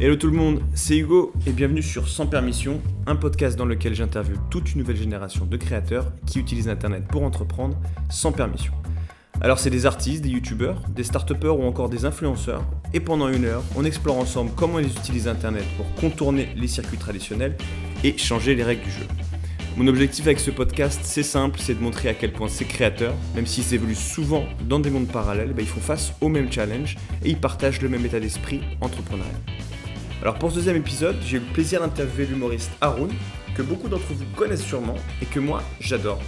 Hello tout le monde, c'est Hugo et bienvenue sur Sans Permission, un podcast dans lequel j'interviewe toute une nouvelle génération de créateurs qui utilisent Internet pour entreprendre sans permission. Alors c'est des artistes, des youtubeurs, des start ou encore des influenceurs, et pendant une heure, on explore ensemble comment ils utilisent Internet pour contourner les circuits traditionnels et changer les règles du jeu. Mon objectif avec ce podcast, c'est simple, c'est de montrer à quel point ces créateurs, même s'ils évoluent souvent dans des mondes parallèles, bah, ils font face au même challenge et ils partagent le même état d'esprit entrepreneurial. Alors pour ce deuxième épisode, j'ai eu le plaisir d'interviewer l'humoriste Haroun, que beaucoup d'entre vous connaissent sûrement et que moi j'adore.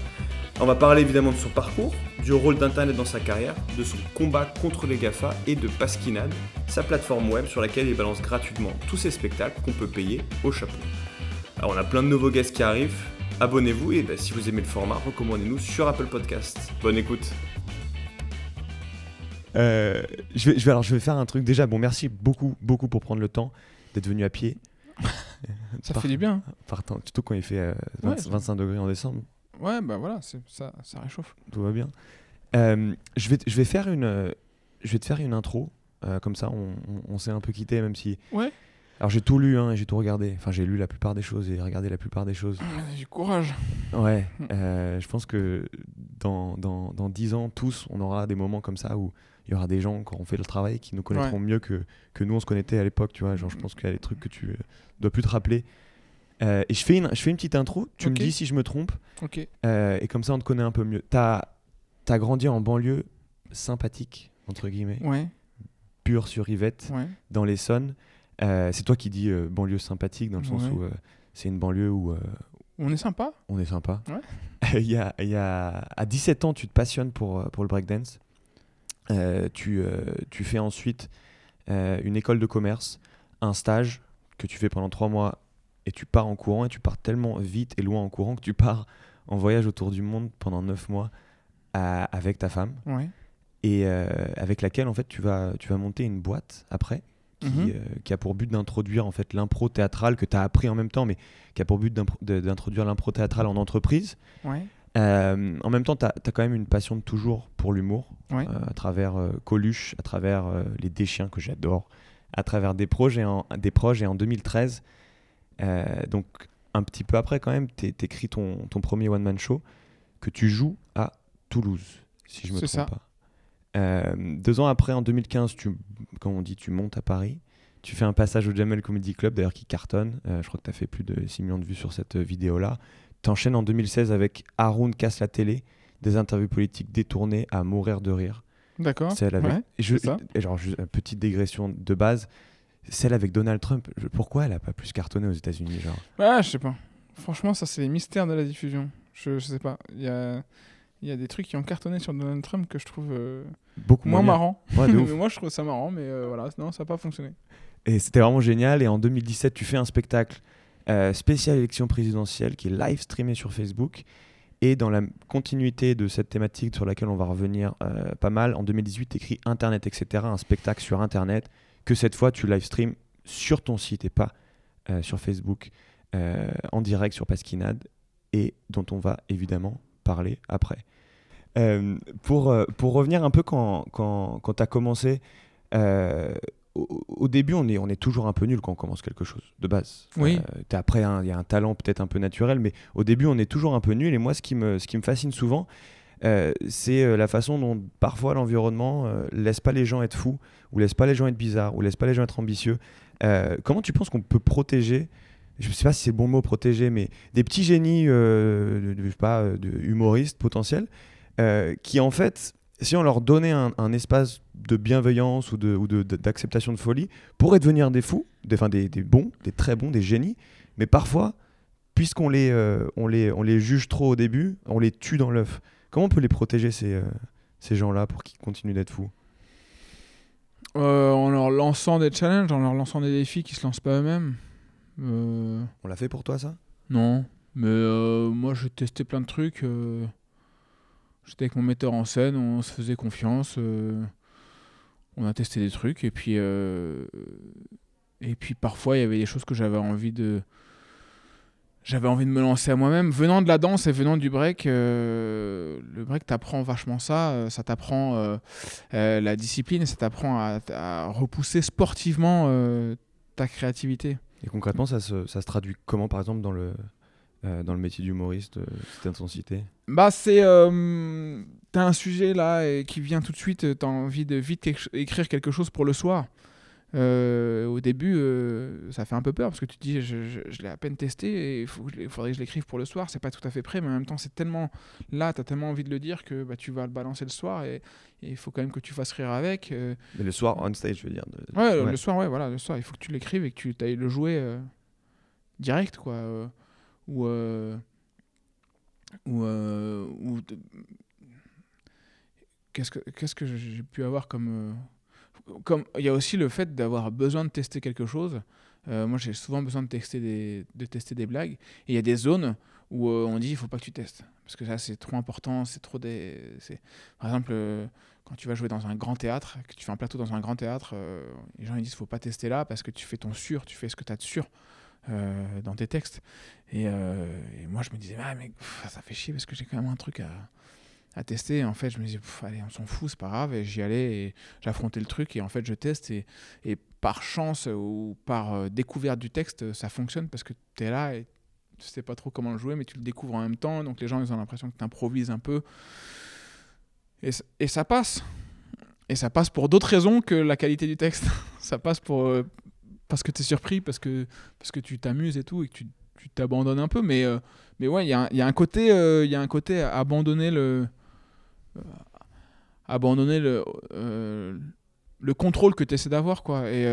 On va parler évidemment de son parcours, du rôle d'Internet dans sa carrière, de son combat contre les GAFA et de Pasquinade, sa plateforme web sur laquelle il balance gratuitement tous ses spectacles qu'on peut payer au chapeau. Alors on a plein de nouveaux guests qui arrivent, abonnez-vous et bah, si vous aimez le format, recommandez-nous sur Apple Podcast. Bonne écoute euh, je, vais, faire un truc. Déjà, bon, merci beaucoup, beaucoup pour prendre le temps d'être venu à pied. ça fait du bien. Partant, surtout quand il fait 25 euh, degrés en décembre. Ouais, bah voilà, ça, ça réchauffe. Tout va bien. Euh, je, vais, je, vais faire une, je vais te faire une intro. Euh, comme ça, on, on, s'est un peu quitté, même si. Ouais. Alors j'ai tout lu, hein, j'ai tout regardé. Enfin, j'ai lu la plupart des choses et regardé la plupart des choses. Ah, du courage. Ouais. je pense que dans, dans, dans 10 ans, tous, on aura des moments comme ça où il y aura des gens qui auront fait le travail qui nous connaîtront mieux que, que nous on se connaissait à l'époque tu vois. Genre je pense qu'il y a des trucs que tu euh, dois plus te rappeler. Euh, et je fais une je fais une petite intro. Tu me dis si je me trompe. Ok. Euh, et comme ça on te connaît un peu mieux. T'as as grandi en banlieue sympathique entre guillemets. Ouais. Pure sur Yvette dans l'Essonne. C'est toi qui dis banlieue sympathique dans le sens où c'est une banlieue où on est sympa. on est sympa. Ouais. il y a, y a, à 17 ans tu te passionnes pour, pour le breakdance. euh, tu, euh, tu, fais ensuite euh, une école de commerce, un stage que tu fais pendant trois mois et tu pars en courant et tu pars tellement vite et loin en courant que tu pars en voyage autour du monde pendant neuf mois avec ta femme et avec laquelle en fait tu vas, tu vas monter une boîte après qui, mhm. qui, a pour but d'introduire en fait l'impro théâtral que tu as appris en même temps, mais qui a pour but d'introduire l'impro théâtral en entreprise. Euh, en même temps, tu as, quand même une passion de toujours pour l'humour, euh, à travers euh, Coluche, à travers Les Déchiens que j'adore, à travers des en, des projets en 2013. donc, un petit peu après, quand même, tu écris ton, ton premier one-man show que tu joues à Toulouse, si je me trompe pas. deux ans après, en 2015, tu, comme on dit, tu montes à Paris. Tu fais un passage au Jamel Comedy Club, d'ailleurs, qui cartonne. je crois que tu as fait plus de 6 millions de vues sur cette vidéo-là. T'enchaînes en 2016 avec Haroun casse la télé, des interviews politiques détournées à mourir de rire. D'accord. Celle avec. je, genre, une petite digression de base. Celle avec Donald Trump, pourquoi elle a pas plus cartonné aux États-Unis genre? Ah, je sais pas. Franchement, ça, c'est les mystères de la diffusion. Je, je sais pas. Il y a, y a des trucs qui ont cartonné sur Donald Trump que je trouve euh, beaucoup moins marrant. moi, je trouve ça marrant, mais euh, voilà, non, ça n'a pas fonctionné. Et c'était vraiment génial. Et en 2017, tu fais un spectacle euh, spéciale élection présidentielle qui est live streamée sur Facebook. Et dans la continuité de cette thématique sur laquelle on va revenir euh, pas mal, en 2018, écrit Internet, etc., un spectacle sur Internet, que cette fois tu live stream sur ton site et pas euh, sur Facebook, en direct sur Pasquinade, et dont on va évidemment parler après. pour, pour revenir un peu quand, quand, quand tu as commencé, au, début, on est, on est toujours un peu nul quand on commence quelque chose, de base. Oui. Euh, après, il y a un talent peut-être un peu naturel, mais au début, on est toujours un peu nul. Et moi, ce qui me, ce qui me fascine souvent, euh, c'est euh, la façon dont parfois l'environnement laisse pas les gens être fous, ou laisse pas les gens être bizarres, ou laisse pas les gens être ambitieux. comment tu penses qu'on peut protéger je ne sais pas si c'est le bon mot protéger, mais des petits génies, de, je sais pas, de humoristes potentiels, qui en fait si on leur donnait un, espace de bienveillance ou d'acceptation de, de, folie, pourraient devenir des fous, des, des, bons, des très bons, des génies. Mais parfois, puisqu'on les, euh, on les, on les juge trop au début, on les tue dans l'œuf. Comment on peut les protéger, ces, euh, ces gens-là, pour qu'ils continuent d'être fous? Euh, En leur lançant des challenges, en leur lançant des défis qui ne se lancent pas eux-mêmes. On l'a fait pour toi, ça? Non. Mais moi, j'ai testé plein de trucs. J'étais avec mon metteur en scène, on se faisait confiance, euh, on a testé des trucs et puis euh, et puis parfois il y avait des choses que j'avais envie de j'avais envie de me lancer à moi-même. Venant de la danse et venant du break, euh, le break t'apprend vachement ça, ça t'apprend la discipline, ça t'apprend à, repousser sportivement ta créativité. Et concrètement, ça se, ça se traduit comment, par exemple, dans le, euh, dans le métier d'humoriste, euh, cette intensité Bah, c'est. euh, T'as un sujet là et qui vient tout de suite, t'as envie de vite éc- écrire quelque chose pour le soir. Euh, au début, euh, ça fait un peu peur parce que tu te dis, je, je- je l'ai à peine testé et il faudrait que je l'écrive pour le soir. C'est pas tout à fait prêt, mais en même temps, c'est tellement. Là, t'as tellement envie de le dire que bah, tu vas le balancer le soir et il faut quand même que tu fasses rire avec. euh, Mais le soir, on stage, je veux dire. de- Ouais, Ouais. le soir, ouais, voilà, le soir, il faut que tu l'écrives et que tu ailles le jouer direct, quoi. Ou. euh, euh, Qu'est-ce que, qu'est-ce que j'ai pu avoir comme. euh, comme Il y a aussi le fait d'avoir besoin de tester quelque chose. Moi, j'ai souvent besoin de tester des, de tester des blagues. Et il y a des zones où on dit il faut pas que tu testes. Parce que ça, c'est trop important. C'est trop des. Par exemple. quand tu vas jouer dans un grand théâtre, que tu fais un plateau dans un grand théâtre, les gens ils disent faut pas tester là parce que tu fais ton sûr, tu fais ce que tu as de sûr euh, dans tes textes. Et, euh, et moi je me disais ah mais ça fait chier parce que j'ai quand même un truc à, tester. En fait je me disais allez on s'en fout c'est pas grave et j'y allais et j'affrontais le truc et en fait je teste et, par chance ou par euh, découverte du texte ça fonctionne parce que tu es là et tu sais pas trop comment le jouer mais tu le découvres en même temps donc les gens ils ont l'impression que tu improvises un peu et, et ça passe. Et ça passe pour d'autres raisons que la qualité du texte. ça passe pour parce que tu es surpris, parce que, parce que tu t'amuses et tout, et que tu t'abandonnes un peu. Mais, euh, mais ouais, il y, a y a un côté, euh, y a un côté abandonner le, euh, abandonner le, euh, le contrôle que tu essaies d'avoir. quoi. Et,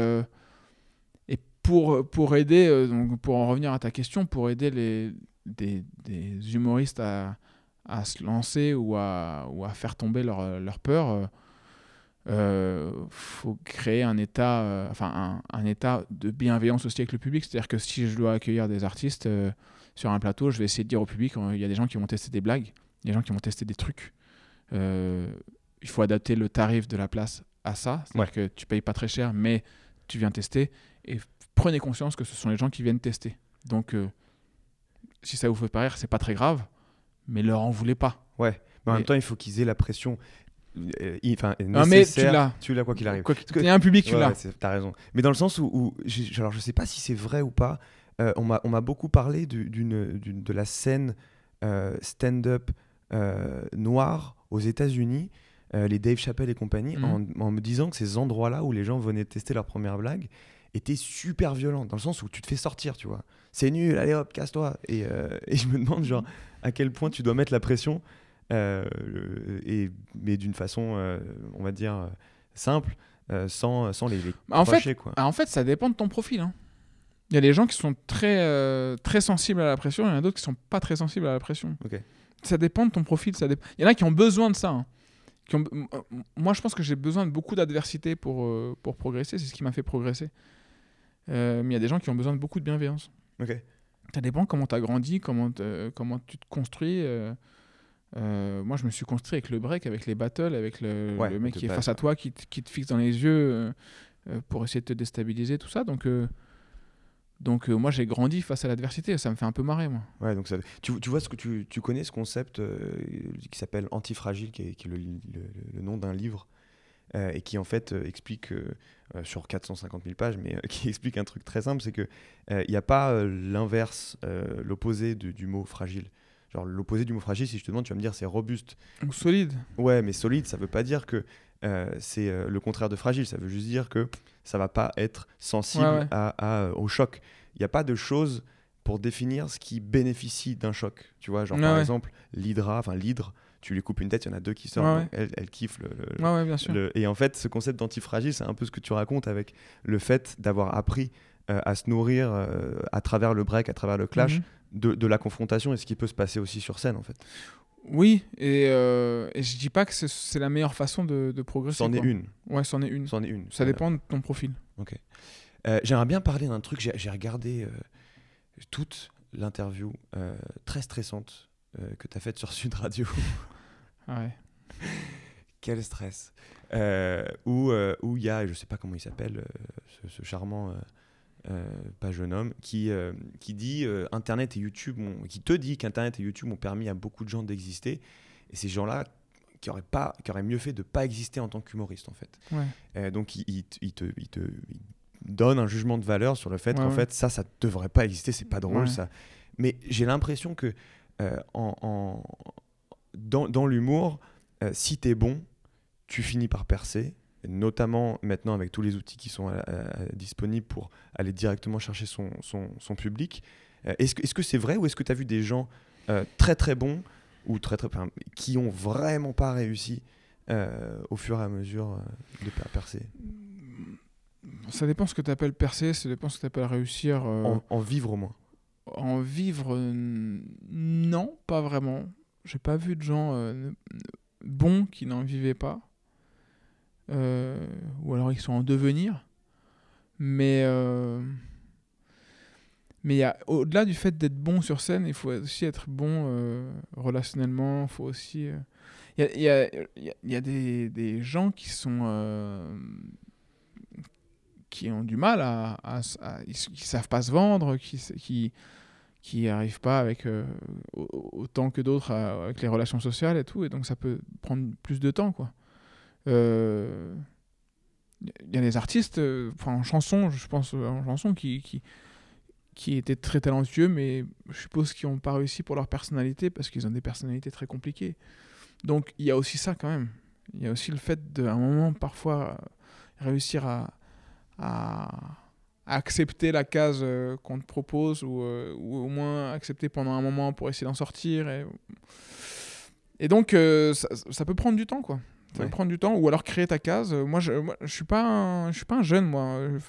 et pour, pour aider, donc pour en revenir à ta question, pour aider les, des, des humoristes à, à se lancer ou à, ou à faire tomber leur, leur peur, faut créer un état, euh, enfin un, un état de bienveillance aussi avec le public. C'est-à-dire que si je dois accueillir des artistes euh, sur un plateau, je vais essayer de dire au public, euh, il y a des gens qui vont tester des blagues, des gens qui vont tester des trucs. Euh, il faut adapter le tarif de la place à ça. C'est-à-dire que tu payes pas très cher, mais tu viens tester. Et prenez conscience que ce sont les gens qui viennent tester. Donc, euh, si ça vous fait pas rire, c'est pas très grave, mais leur en voulez pas. Ouais, mais en Mais- même temps, il faut qu'ils aient la pression. Euh, Enfin, Ah, mais tu l'as. Tu l'as quoi qu'il arrive. Que- y a un public, tu Ouais, l'as. ouais, T'as raison. Mais dans le sens où, alors je sais pas si c'est vrai ou pas. euh, on m'a on m'a beaucoup parlé du- d'une de la scène euh, stand-up noire aux États-Unis, les Dave Chappelle et compagnie, Mhm. en, en me disant que ces endroits-là où les gens venaient tester leur première blague étaient super violents, dans le sens où tu te fais sortir, tu vois. C'est nul, allez hop, casse-toi. Et, et je me demande genre à quel point tu dois mettre la pression, et, mais d'une façon, euh, on va dire, euh, simple, euh, sans, sans les, les Bah, en fait, crocher, quoi. Ah, en fait, ça dépend de ton profil. hein. Il y a des gens qui sont très, euh, très sensibles à la pression, il y en a d'autres qui sont pas très sensibles à la pression. Ça dépend de ton profil. Ça dép- Il y en a qui ont besoin de ça. hein. Qui ont... m- euh, Moi, je pense que j'ai besoin de beaucoup d'adversité pour, euh, pour progresser. C'est ce qui m'a fait progresser. Euh, mais il y a des gens qui ont besoin de beaucoup de bienveillance. Ça dépend comment tu as grandi, comment, comment tu te construis. Euh, moi, je me suis construit avec le break, avec les battles, avec le, Ouais, le mec qui est face à toi, qui, te- qui te fixe dans les yeux euh, euh, pour essayer de te déstabiliser, tout ça. Donc, euh, donc moi, j'ai grandi face à l'adversité. Ça me fait un peu marrer, moi. Ouais, donc ça, tu, tu vois ce que tu, tu connais ce concept qui s'appelle antifragile, qui est, qui est le, le- le nom d'un livre et qui en fait explique sur 450 000 pages, mais qui explique un truc très simple, c'est que il n'y a pas l'inverse, l'opposé du, du mot fragile. Genre l'opposé du mot fragile, si je te demande, tu vas me dire c'est robuste. Ou solide. Ouais, mais solide, ça veut pas dire que euh, c'est euh, le contraire de fragile. Ça veut juste dire que ça va pas être sensible Ouais, ouais. À, à, euh, au choc. Il n'y a pas de chose pour définir ce qui bénéficie d'un choc. Tu vois, genre Ouais, par exemple, l'hydra, enfin l'hydre, tu lui coupes une tête, il y en a deux qui sortent. Ouais, Elle, elle kiffe le, le- Ouais, ouais, bien sûr. le- Et en fait, ce concept d'antifragile, c'est un peu ce que tu racontes avec le fait d'avoir appris euh, à se nourrir euh, à travers le break, à travers le clash, Mhm. De, de la confrontation et ce qui peut se passer aussi sur scène en fait. Oui, et, euh, et je dis pas que c'est- la meilleure façon de, de progresser. C'en est une. Ouais, c'en est une. C'en est une. Ça dépend de ton profil. Euh, J'aimerais bien parler d'un truc. J'ai regardé euh, toute l'interview euh, très stressante que tu as faite sur Sud Radio. Ouais. Quel stress. Où où il y a, je sais pas comment il s'appelle, ce, ce charmant, euh, pas jeune homme, qui, euh, qui dit euh, Internet et YouTube, ont- qui te dit qu'Internet et YouTube ont permis à beaucoup de gens d'exister. Et ces gens-là qui auraient, pas, qui auraient mieux fait de pas exister en tant qu'humoriste en fait. Ouais. Euh, donc il, il te- il te, il te- il- donne un jugement de valeur sur le fait Ouais, qu'en ouais. fait, ça, ça devrait pas exister, c'est pas drôle, ça. Mais j'ai l'impression que euh, en, en- dans, dans l'humour, euh, si t'es bon, tu finis par percer, notamment maintenant avec tous les outils qui sont disponibles pour aller directement chercher son, son, son public. Euh, est-ce, que, est-ce que c'est vrai ou est-ce que tu as vu des gens euh, très très bons ou très très enfin, qui ont vraiment pas réussi euh, au fur et à mesure euh, de per- percer? Ça dépend ce que tu appelles percer, ça dépend ce que tu appelles réussir. en, en vivre au moins En vivre, non, pas vraiment. J'ai pas vu de gens bons qui n'en vivaient pas. Euh, ou alors ils sont en devenir. Mais, euh, mais au-delà du fait d'être bon sur scène, il faut aussi être bon euh, relationnellement. Il faut aussi. Il y a, y a- y a- des, des gens qui sont. qui ont du mal à. à, à- savent pas se vendre, qui, qui, qui arrivent pas avec au- autant que d'autres avec les relations sociales et tout, et donc ça peut prendre plus de temps, quoi. Euh, Il y a des artistes, euh, enfin en chanson, je pense euh, en chanson, qui, qui, qui étaient très talentueux, mais je suppose qu'ils n'ont pas réussi pour leur personnalité, parce qu'ils ont des personnalités très compliquées. Donc il y a aussi ça quand même. Il y a aussi le fait d'un moment, parfois, euh, réussir à, à, accepter la case euh, qu'on te propose, ou, euh, au moins accepter pendant un moment pour essayer d'en sortir. Et, donc euh, ça peut prendre du temps, quoi. Ça Ouais. prendre du temps, ou alors créer ta case. Euh, Moi, je, moi, je suis pas un, je suis pas un jeune, moi. Euh,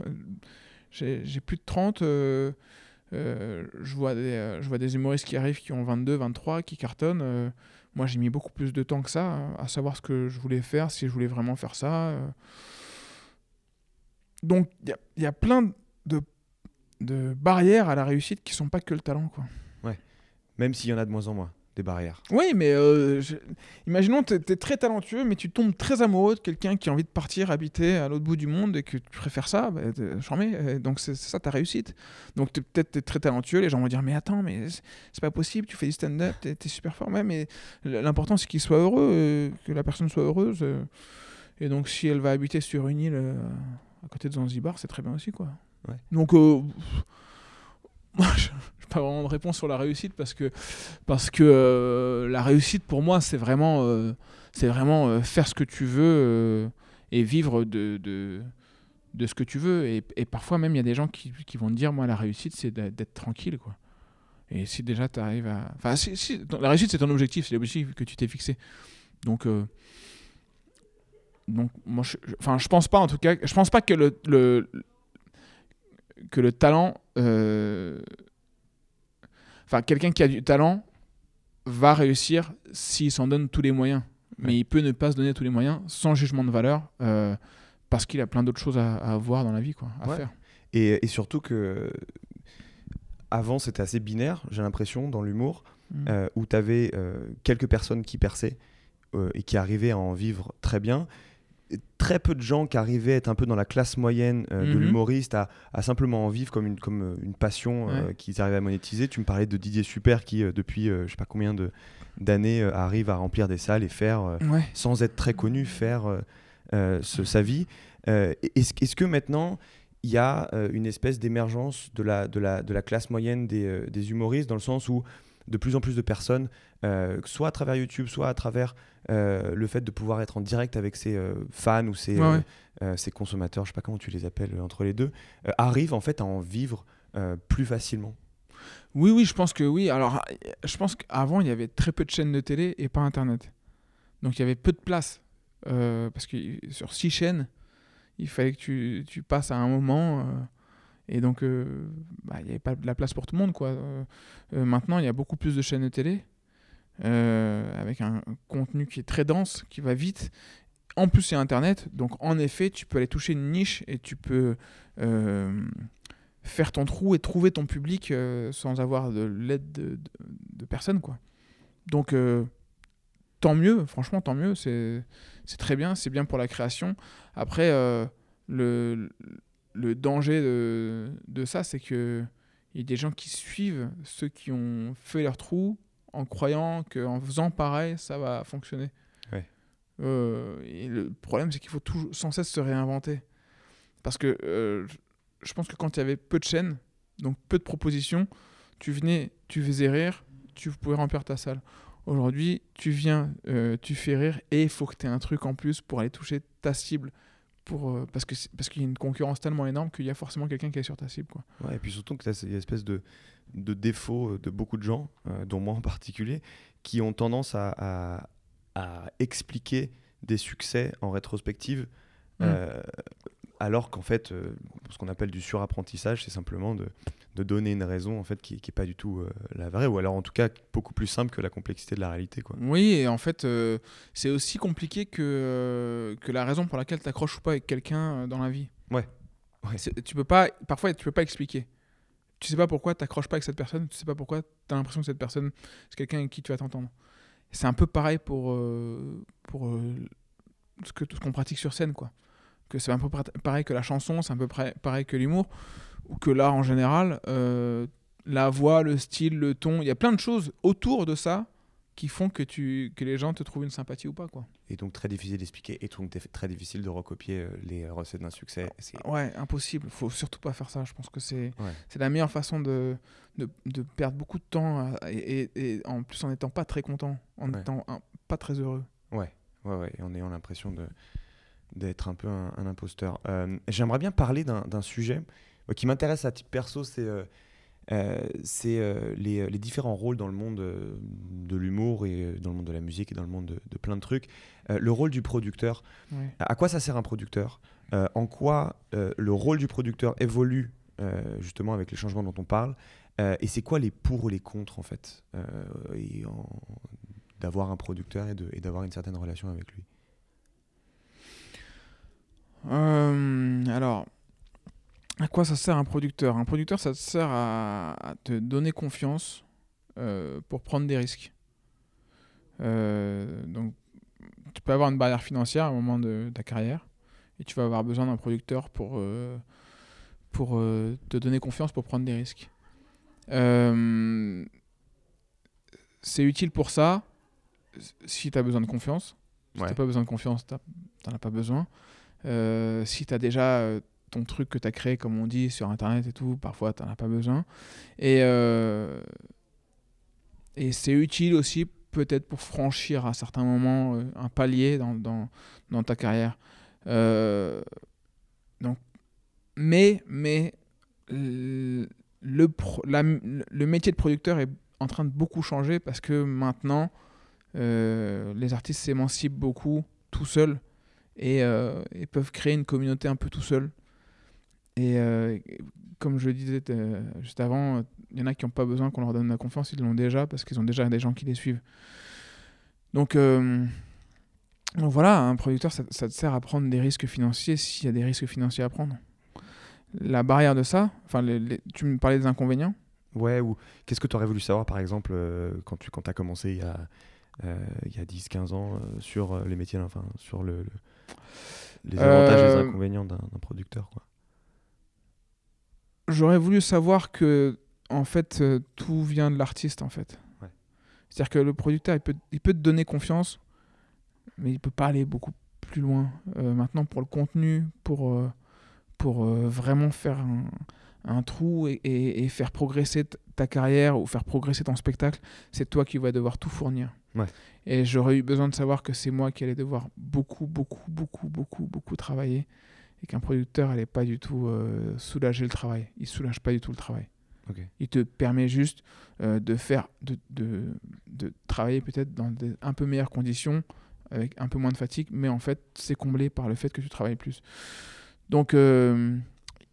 J'ai plus de 30. euh, euh, je, vois des, euh, je vois des humoristes qui arrivent qui ont 22, 23, qui cartonnent. euh, moi, j'ai mis beaucoup plus de temps que ça euh, à savoir ce que je voulais faire, si je voulais vraiment faire ça. euh. Donc, il y a, y a plein de, de barrières à la réussite qui sont pas que le talent, quoi. Même s'il y en a de moins en moins, des barrières. Oui, mais euh, je- imaginons tu es, très talentueux, mais tu tombes très amoureux de quelqu'un qui a envie de partir habiter à l'autre bout du monde et que tu préfères ça, bah, euh, Donc c'est ça ta réussite. Donc peut-être tu es très talentueux, les gens vont dire Mais attends, mais c'est pas possible, tu fais du stand-up, tu es, super fort. Ouais, mais l'important c'est qu'il soit heureux, euh, que la personne soit heureuse. euh. et donc si elle va habiter sur une île à côté de Zanzibar, c'est très bien aussi. quoi. Ouais. Donc. moi, je pas vraiment de réponse sur la réussite parce que, parce que euh, la réussite pour moi, c'est vraiment, euh, c'est vraiment euh, faire ce que tu veux et vivre de, de, de ce que tu veux. Et, parfois, même, il y a des gens qui, qui vont te dire Moi, la réussite, c'est d'être tranquille. Quoi. Et si déjà tu arrives à. Enfin, la réussite, c'est ton objectif, c'est l'objectif que tu t'es fixé. Donc. donc moi je, enfin je pense pas en tout cas je pense pas que le, que le talent enfin quelqu'un qui a du talent va réussir s'il s'en donne tous les moyens mais Ouais. il peut ne pas se donner tous les moyens sans jugement de valeur euh, parce qu'il a plein d'autres choses à, à avoir dans la vie quoi à Ouais. faire Et, et surtout que avant c'était assez binaire, j'ai l'impression, dans l'humour, Mm. euh, où tu avais quelques personnes qui perçaient euh, et qui arrivaient à en vivre très bien. Très peu de gens qui arrivaient à être un peu dans la classe moyenne euh, de Mhm. l'humoriste, à, à simplement en vivre comme une, comme euh, une passion euh, Ouais. qu'ils arrivaient à monétiser. Tu me parlais de Didier Super qui, euh, depuis je sais pas combien de- d'années, arrive à remplir des salles et faire ouais sans être très connu, faire ce- sa vie. Est-ce que maintenant, il y a une espèce d'émergence de la, de, la, de la classe moyenne des, des humoristes, dans le sens où de plus en plus de personnes, soit à travers YouTube, soit à travers euh, le fait de pouvoir être en direct avec ses euh, fans ou ses, Ouais, euh, ouais. ses consommateurs, je sais pas comment tu les appelles entre les deux, arrivent en fait à en vivre plus facilement. Oui, oui, je pense que oui. Alors, je pense qu'avant, il y avait très peu de chaînes de télé et pas Internet. Donc, il y avait peu de place. Parce que sur six chaînes, il fallait que tu, tu passes à un moment. et donc, euh, bah, il n'y avait pas de la place pour tout le monde. Quoi. Euh, maintenant, il y a beaucoup plus de chaînes de télé. Euh, avec un contenu qui est très dense, qui va vite. En plus, a Internet. Donc, en effet, tu peux aller toucher une niche et tu peux. euh, faire ton trou et trouver ton public euh, sans avoir de l'aide de, personne quoi. Donc tant mieux, franchement tant mieux, c'est c'est très bien, c'est bien pour la création. Après le, le danger de, de ça c'est que il y a des gens qui suivent ceux qui ont fait leur trou en croyant qu'en faisant pareil ça va fonctionner. Ouais. Euh, et le problème c'est qu'il faut toujours sans cesse se réinventer parce que euh, je pense que quand il y avait peu de chaînes, donc peu de propositions, tu venais, tu faisais rire, tu pouvais remplir ta salle. Aujourd'hui, tu viens, euh, tu fais rire et il faut que tu aies un truc en plus pour aller toucher ta cible. Pour, euh, parce qu'il y a une concurrence tellement énorme qu'il y a forcément quelqu'un qui est sur ta cible. Quoi. Ouais, et puis surtout que tu as une espèce de, de défaut de beaucoup de gens, euh, dont moi en particulier, qui ont tendance à, à, à expliquer des succès en rétrospective. Euh, alors qu'en fait, euh, ce qu'on appelle du surapprentissage, c'est simplement de, de donner une raison en fait qui n'est pas du tout euh, la vraie, ou alors en tout cas beaucoup plus simple que la complexité de la réalité. Quoi. Oui, et en fait, euh, c'est aussi compliqué que, euh, que la raison pour laquelle tu accroches ou pas avec quelqu'un euh, dans la vie. Ouais. Ouais. Tu peux pas, parfois, tu peux pas expliquer. Tu sais pas pourquoi tu n'accroches pas avec cette personne, tu sais pas pourquoi tu as l'impression que cette personne, c'est quelqu'un avec qui tu vas t'entendre. C'est un peu pareil pour, euh, pour euh, ce tout ce qu'on pratique sur scène. quoi. Que c'est un peu pareil que la chanson, c'est un peu pareil que l'humour, ou que l'art en général. euh, la voix, le style, le ton, il y a plein de choses autour de ça qui font que, tu, que les gens te trouvent une sympathie ou pas. quoi. Et donc très difficile d'expliquer, et donc très difficile de recopier euh, les recettes d'un succès. Ouais, impossible. Faut surtout pas faire ça. Je pense que c'est Ouais. c'est la meilleure façon de, de, de perdre beaucoup de temps à- et, et- et en plus en n'étant pas très content, en Ouais. étant un- pas très heureux. Ouais, ouais, ouais, et en ayant l'impression de d'être un peu un, un imposteur. Euh, J'aimerais bien parler d'un sujet euh, qui m'intéresse à titre perso, c'est euh, euh, c'est, euh, les, les différents rôles dans le monde euh, de l'humour et euh, dans le monde de la musique et dans le monde de, de plein de trucs. Euh, le rôle du producteur, Ouais. à quoi ça sert un producteur? Euh, En quoi euh, le rôle du producteur évolue euh, justement avec les changements dont on parle Euh, Et c'est quoi les pour ou les contre en fait euh, et en- d'avoir un producteur et de- et d'avoir une certaine relation avec lui? Euh, alors, à quoi ça sert un producteur? Un producteur, ça te sert à, à te donner confiance euh, pour prendre des risques. Euh, donc, tu peux avoir une barrière financière à un moment de ta carrière et tu vas avoir besoin d'un producteur pour, euh, pour te donner confiance pour prendre des risques. C'est utile pour ça si tu as besoin de confiance. Si Ouais. tu pas besoin de confiance, tu n'en as pas besoin. Si tu as déjà ton truc que tu as créé, comme on dit, sur Internet et tout, parfois tu n'en as pas besoin. Et, euh, et c'est utile aussi peut-être pour franchir à certains moments euh, un palier dans, dans, dans ta carrière. Euh, donc, mais mais le, la- le métier de producteur est en train de beaucoup changer parce que maintenant, les artistes s'émancipent beaucoup tout seuls et, et peuvent créer une communauté un peu tout seuls. Et euh, comme je le disais euh, juste avant, il y en a qui n'ont pas besoin qu'on leur donne la confiance, ils l'ont déjà parce qu'ils ont déjà des gens qui les suivent. Donc, euh, donc voilà, un producteur, ça, ça te sert à prendre des risques financiers s'il y a des risques financiers à prendre. La barrière de ça, enfin, les- les- tu me parlais des inconvénients. Ouais, ou qu'est-ce que tu aurais voulu savoir, par exemple, quand tu quand as commencé il y a, il y a 10-15 ans, sur les métiers, enfin, sur le, le- les avantages et les inconvénients d'un d'un producteur quoi? J'aurais voulu savoir que, en fait, euh, tout vient de l'artiste, en fait. Ouais. C'est-à-dire que le producteur, il peut, il peut te donner confiance, mais il peut pas aller beaucoup plus loin. Euh, maintenant, pour le contenu, pour, euh, pour vraiment faire un, un trou et, et- et faire progresser ta carrière ou faire progresser ton spectacle, c'est toi qui vas devoir tout fournir. Ouais. Et j'aurais eu besoin de savoir que c'est moi qui allais devoir beaucoup, beaucoup, beaucoup, beaucoup, beaucoup travailler et qu'un producteur n'allait pas du tout euh, soulager le travail. Il soulage pas du tout le travail. Il te permet juste euh, de faire, de, de, de travailler peut-être dans des un peu meilleures conditions, avec un peu moins de fatigue, mais en fait, c'est comblé par le fait que tu travailles plus. Donc, euh,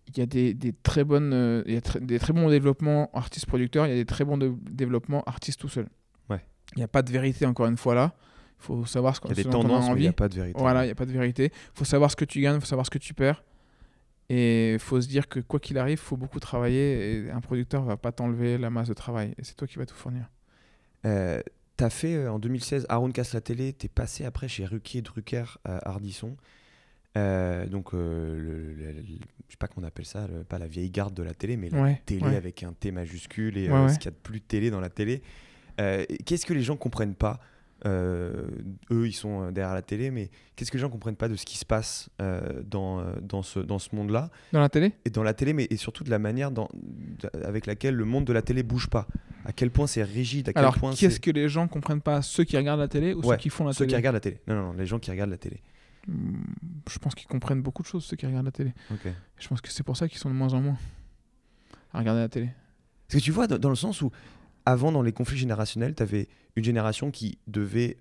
il y a des, des très bonnes, il y a tr- des très bons développements artistes-producteurs, il y a des très bons de- développements artistes tout seul. Ouais. Il n'y a pas de vérité, encore une fois, là. Il faut savoir ce qu'on Il y a des tendances, mais il n'y a pas de vérité. Voilà, il n'y a pas de vérité. Il faut savoir ce que tu gagnes, il faut savoir ce que tu perds. Et il faut se dire que quoi qu'il arrive, il faut beaucoup travailler et un producteur va pas t'enlever la masse de travail. Et c'est toi qui vas tout fournir. Euh, T'as fait euh, en 2016 Aaron casse la télé, t'es passé après chez Ruquier Drucker à Ardisson. Euh, donc, euh, le, le- le- je sais pas comment on appelle ça, pas la vieille garde de la télé, mais la Ouais, télé ouais. avec un T majuscule et Ouais, euh, ouais. ce qu'il y a de plus télé dans la télé. Qu'est-ce que les gens comprennent pas euh, eux, ils sont euh, derrière la télé, mais qu'est-ce que les gens comprennent pas de ce qui se passe euh, dans, dans ce, dans ce monde-là? Dans la télé? Et dans la télé, mais et surtout de la manière dans- avec laquelle le monde de la télé bouge pas. À quel point c'est rigide, à quel point qu'est-ce que les gens comprennent pas? Ceux qui regardent la télé ou Ouais, ceux qui font la ceux qui télé? regardent la télé. Non, non, non, les gens qui regardent la télé. Hmm, Je pense qu'ils comprennent beaucoup de choses, ceux qui regardent la télé. Ok. Je pense que c'est pour ça qu'ils sont de moins en moins à regarder la télé. Parce que tu vois, dans, dans le sens où, avant, dans les conflits générationnels, tu avais une génération qui devait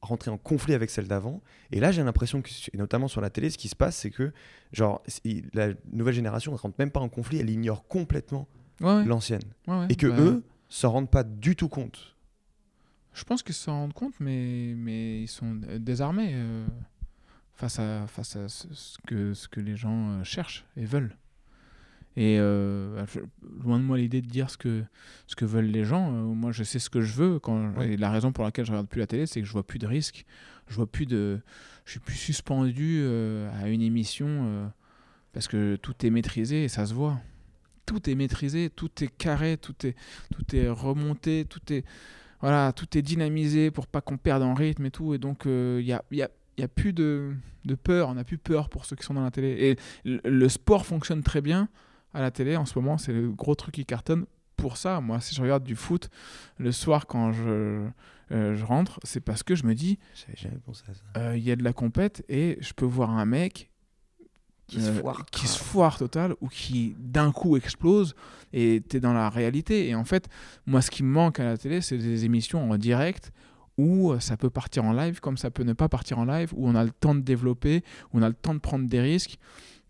rentrer en conflit avec celle d'avant. Et là, j'ai l'impression que, et notamment sur la télé, ce qui se passe, c'est que, genre, la nouvelle génération ne rentre même pas en conflit, elle ignore complètement Ouais, ouais. l'ancienne. ouais. Et que Bah, eux s'en rendent pas du tout compte. Je pense qu'ils s'en rendent compte, mais, mais ils sont désarmés euh, face à, face à ce, ce que, ce que les gens euh, cherchent et veulent. Et euh, je- loin de moi l'idée de dire ce que, ce que veulent les gens. Euh, moi, je sais ce que je veux. Quand, Ouais. Et la raison pour laquelle je regarde plus la télé, c'est que je vois plus de risques. Je vois plus de. Je suis plus suspendu euh, à une émission euh, parce que tout est maîtrisé et ça se voit. Tout est maîtrisé, tout est carré, tout est, tout est remonté, tout est voilà, tout est dynamisé pour pas qu'on perde en rythme et tout. Et donc, il n'y a, y a, y a plus de, de peur. On n'a plus peur pour ceux qui sont dans la télé. Et le, le sport fonctionne très bien à la télé en ce moment. C'est le gros truc qui cartonne. Pour ça, moi, si je regarde du foot le soir quand je, euh, je rentre, c'est parce que je me dis, J'avais jamais pensé à ça. euh, il y a de la compète et je peux voir un mec Qui se euh, foire qui se foire total ou qui d'un coup explose et t'es dans la réalité. Et en fait, moi, ce qui me manque à la télé, c'est des émissions en direct où ça peut partir en live comme ça peut ne pas partir en live, où on a le temps de développer, où on a le temps de prendre des risques.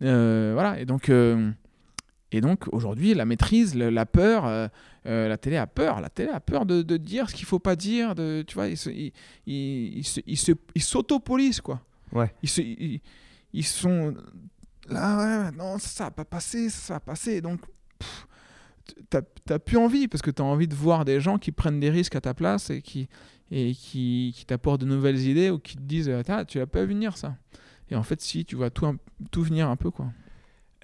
Voilà, et donc, et donc aujourd'hui, la maîtrise, le- la peur, euh, euh, la télé a peur. La télé a peur de, de dire ce qu'il faut pas dire. De, tu vois, ils se- ils- ils- ils se- ils se- ils s'autopolisent, quoi. Ouais. Ils, se- ils, sont là, ouais, non, ça, ça va pas passer, ça, ça va passer. Donc, t'as t'as plus envie parce que tu as envie de voir des gens qui prennent des risques à ta place et qui, et qui, qui t'apportent de nouvelles idées ou qui te disent Ah, tu l'as pas vu venir ça. Et en fait, si, tu vois tout, tout venir un peu, quoi.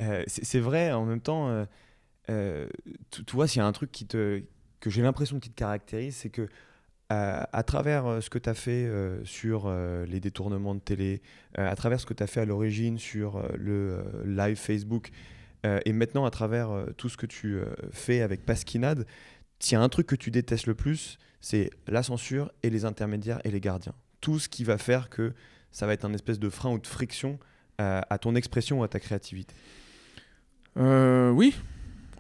Euh, c'est vrai, en même temps, euh, euh, tu, vois, s'il y a un truc que j'ai l'impression qui te caractérise, c'est que euh, à travers ce que tu as fait sur les détournements de télé, à travers ce que tu as fait à l'origine sur le live Facebook, et maintenant à travers tout ce que tu fais avec Pasquinade, s'il y a un truc que tu détestes le plus, c'est la censure et les intermédiaires et les gardiens. Tout ce qui va faire que ça va être un espèce de frein ou de friction à ton expression ou à ta créativité. Euh, oui.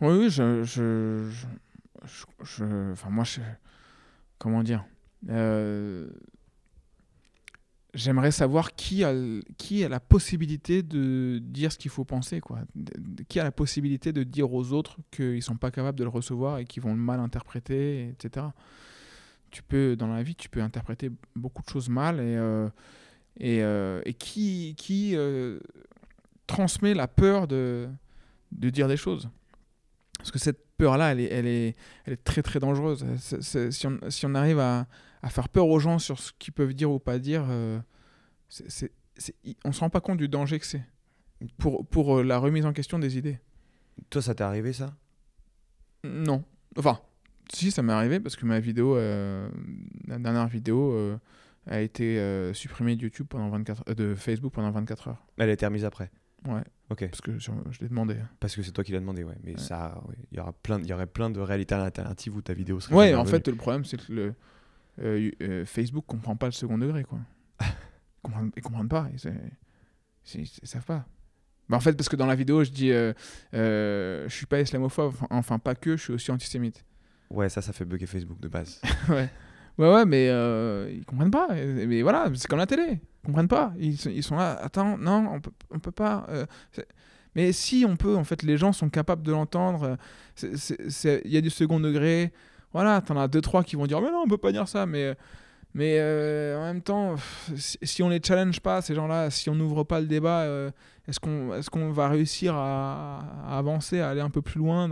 Oui, je. je, enfin, moi. Comment dire Euh, J'aimerais savoir qui a, qui a la possibilité de dire ce qu'il faut penser, quoi. Qui a la possibilité de dire aux autres qu'ils sont pas capables de le recevoir et qu'ils vont le mal interpréter, etc. Tu peux, dans la vie, tu peux interpréter beaucoup de choses mal et, euh, et, qui, qui transmet la peur de, de dire des choses. Parce que cette peur-là, elle est, elle, est, elle est très très dangereuse. Si, on, si on arrive à, à faire peur aux gens sur ce qu'ils peuvent dire ou pas dire, euh, on ne se rend pas compte du danger que c'est pour, pour euh, la remise en question des idées. Toi, ça t'est arrivé ça? Non. Enfin, si, ça m'est arrivé parce que ma vidéo, euh, la dernière vidéo, euh, a été supprimée de YouTube pendant 24 euh, de Facebook pendant 24 heures. Elle a été remise après? Ouais, Ok. parce que je, je l'ai demandé. Parce que c'est toi qui l'as demandé, ouais. Mais Ouais. ça, ouais, il y aura plein, il y aurait plein de réalités alternatives où ta vidéo serait. Ouais, en revenue. fait, le problème, c'est que le, euh, euh, Facebook comprend pas le second degré, quoi. Ils comprennent, ils comprennent pas. Ils, ils, ils savent pas. Bah, en fait, parce que dans la vidéo, je dis, euh, euh, je suis pas islamophobe, enfin, enfin, pas que, je suis aussi antisémite. Ouais, ça, ça fait bugger Facebook de base. ouais. Ouais, ouais, mais euh, ils comprennent pas. Mais voilà, c'est comme la télé. Ils comprennent pas. Ils, ils sont là, attends, non, on peut, on peut pas. euh, mais si on peut, en fait, les gens sont capables de l'entendre. euh, Il y a du second degré. Voilà, t'en as deux, trois qui vont dire, mais non, on peut pas dire ça. Mais, mais euh, en même temps, si, on les challenge pas, ces gens-là, si on n'ouvre pas le débat, est-ce qu'on est qu'on va réussir à, avancer, à aller un peu plus loin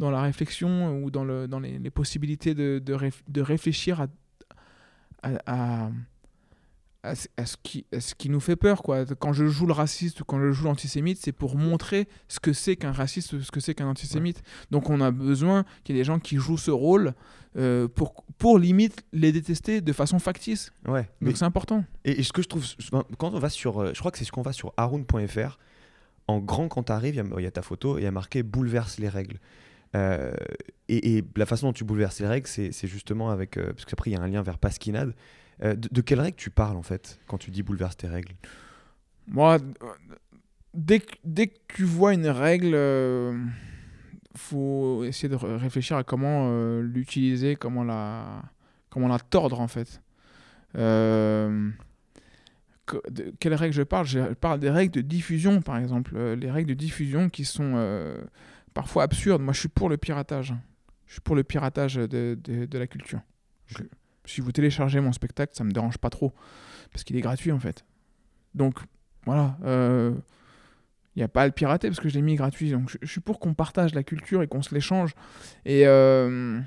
dans la réflexion ou dans, le, dans les, les possibilités de, de, réf- de réfléchir à, à, à- à, ce- qui, à ce qui nous fait peur. Quoi. Quand je joue le raciste ou quand je joue l'antisémite, c'est pour montrer ce que c'est qu'un raciste ou ce que c'est qu'un antisémite. Donc on a besoin qu'il y ait des gens qui jouent ce rôle euh, pour, pour limite les détester de façon factice. Ouais. Mais, Donc c'est important. et, et ce que je trouve, quand on va sur, euh, je crois que c'est ce qu'on va sur haroun.fr, en grand quand tu arrives, il y, a ta photo et il y a marqué bouleverse les règles. Euh, et, la façon dont tu bouleverses les règles, c'est justement avec. euh, parce qu'après, il y a un lien vers Pasquinade. Euh, de, quelles règles tu parles en fait quand tu dis bouleverse tes règles? Moi, dès que, dès que tu vois une règle, faut essayer de ré- réfléchir à comment l'utiliser, comment la, comment la tordre en fait. De quelles règles je parle? Je parle des règles de diffusion par exemple. Les règles de diffusion qui sont parfois absurdes. Moi je suis pour le piratage. Je suis pour le piratage de, de- de la culture. Je- si vous téléchargez mon spectacle, ça me dérange pas trop. Parce qu'il est gratuit en fait. Donc voilà. Il n'y a pas à le pirater parce que je l'ai mis gratuit. Donc je, je suis pour qu'on partage la culture et qu'on se l'échange. Et, euh,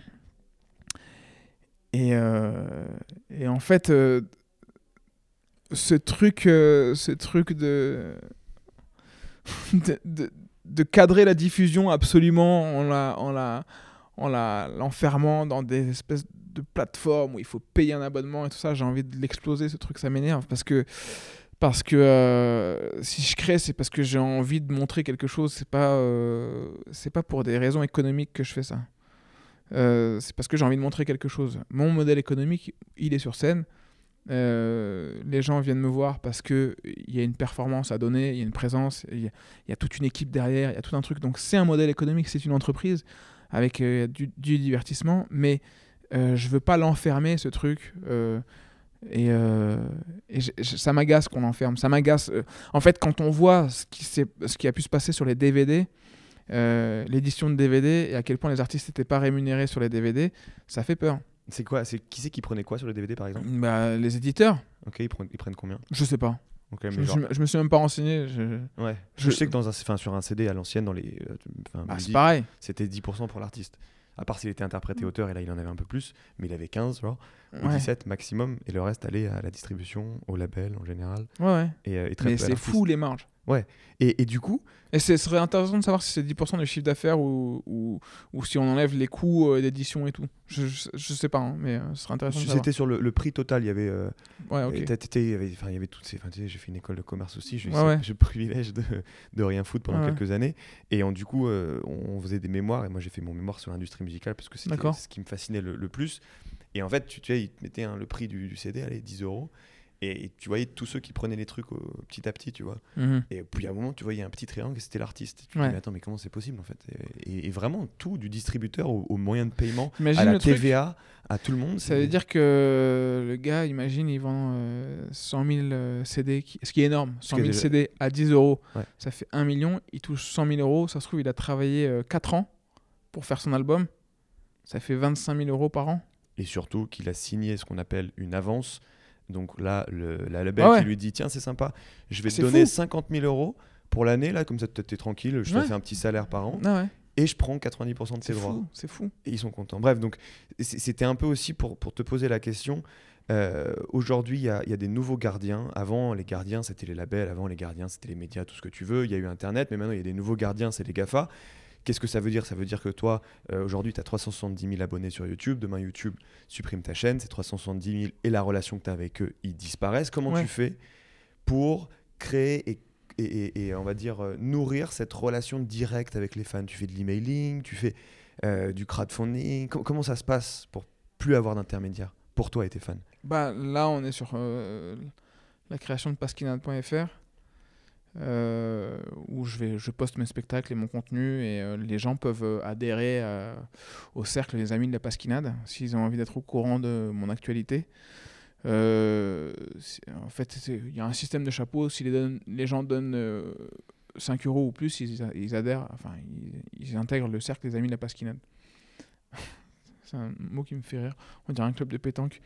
et, euh, et en fait, euh, ce truc, euh, ce truc de, de, de- de cadrer la diffusion absolument en la, en la, en la, l'enfermant dans des espèces de plateformes où il faut payer un abonnement et tout ça, j'ai envie de l'exploser ce truc, ça m'énerve parce que parce que euh, si je crée, c'est parce que j'ai envie de montrer quelque chose. C'est pas, euh, c'est pas pour des raisons économiques que je fais ça. Euh, c'est parce que j'ai envie de montrer quelque chose. Mon modèle économique, il est sur scène. Euh, les gens viennent me voir parce que il y a une performance à donner, il y a une présence, il y a, toute une équipe derrière, il y a tout un truc. Donc c'est un modèle économique, c'est une entreprise avec euh, du, divertissement, mais euh, je veux pas l'enfermer ce truc. euh, et, euh, ça m'agace qu'on l'enferme. Ça m'agace. euh, en fait, quand on voit ce qui, ce qui a pu se passer sur les DVD, euh, l'édition de DVD, et à quel point les artistes n'étaient pas rémunérés sur les DVD, ça fait peur. C'est quoi C'est qui c'est qui prenait quoi sur les DVD par exemple? Bah, les éditeurs, Ok, ils prennent, ils prennent combien? Je sais pas. Ok, Je me, genre- suis, je me suis même pas renseigné. je- Ouais. je- Je, sais que dans un, sur un CD à l'ancienne, dans les, euh, Bah, musique, pareil. c'était 10% pour l'artiste. À part s'il était interprété auteur, et là il en avait un peu plus, mais il avait 15, genre, ou Ouais. 17 maximum, et le reste allait à la distribution, au label en général, Ouais, ouais. et, euh, et très Mais c'est fou les marges. Et, et du coup, Et ce serait intéressant de savoir si c'est 10% du chiffre d'affaires ou, ou, ou si on enlève les coûts euh, d'édition et tout. Je, je, je sais pas, hein, mais euh, ce serait intéressant de savoir. c'était sur le, le prix total, il y avait, euh, Ouais, ok. et t'as- t'étais- il y avait, il y avait toutes ces, enfin, tu sais, j'ai fait une école de commerce aussi, j'ai eu Ouais, ouais. le privilège de, de rien foutre pendant Ouais, ouais. quelques années, et on, du coup, euh, on faisait des mémoires, et moi j'ai fait mon mémoire sur l'industrie musicale parce que c'était ce qui me fascinait le, le plus. Et en fait, tu, tu sais, ils te mettaient hein, le prix du, du CD, allez, 10 euros. Et tu voyais tous ceux qui prenaient les trucs euh, petit à petit, tu vois. Mhm. Et puis à un moment, tu voyais un petit triangle et c'était l'artiste. Tu te Ouais. dis, mais attends, mais comment c'est possible en fait? Et, et vraiment, tout, du distributeur au, au moyen de paiement, Imagine à la truc. TVA, à tout le monde. Ça veut dire que le gars, imagine, il vend euh, 100 000 euh, CD, qui- ce qui est énorme. 100 qui est 000 déjà- CD à 10 euros, Ouais. ça fait 1 million. Il touche 100 000 euros. Ça se trouve, il a travaillé 4 ans pour faire son album. Ça fait 25 000 euros par an. Et surtout qu'il a signé ce qu'on appelle une avance. Donc là, le, la label Ah ouais. qui lui dit Tiens, c'est sympa, je vais te donner fou. 50 000 euros pour l'année, là, comme ça, t'es tranquille, je te Ouais. fais un petit salaire par an Ah ouais, et je prends 90% de c'est droits. c'est fou. et ils sont contents. Bref, donc c'était un peu aussi pour, pour te poser la question. euh, Aujourd'hui, il y y a des nouveaux gardiens. Avant, les gardiens, c'était les labels. Avant, les gardiens, c'était les médias, tout ce que tu veux. Il y a eu Internet, mais maintenant, il y a des nouveaux gardiens, c'est les GAFA. Qu'est-ce que ça veut dire? Ça veut dire que toi, euh, aujourd'hui, tu as 370 000 abonnés sur YouTube. Demain, YouTube supprime ta chaîne. Ces 370 000 et la relation que tu as avec eux, ils disparaissent. Comment Ouais. tu fais pour créer et, et, et- et, on va dire, euh, nourrir cette relation directe avec les fans? Tu fais de l'emailing, tu fais euh, du crowdfunding Com- Comment ça se passe pour plus avoir d'intermédiaire pour toi et tes fans? Bah, là, on est sur euh, la création de pasquinade.fr euh, où je, poste mes spectacles et mon contenu et euh, les gens peuvent euh, adhérer au cercle des amis de la pasquinade s'ils ont envie d'être au courant de mon actualité. En fait, il y a un système de chapeau. Si les, gens donnent euh, 5 euros ou plus, ils, adhèrent, enfin, ils intègrent le cercle des amis de la pasquinade. C'est un mot qui me fait rire. On dirait un club de pétanque.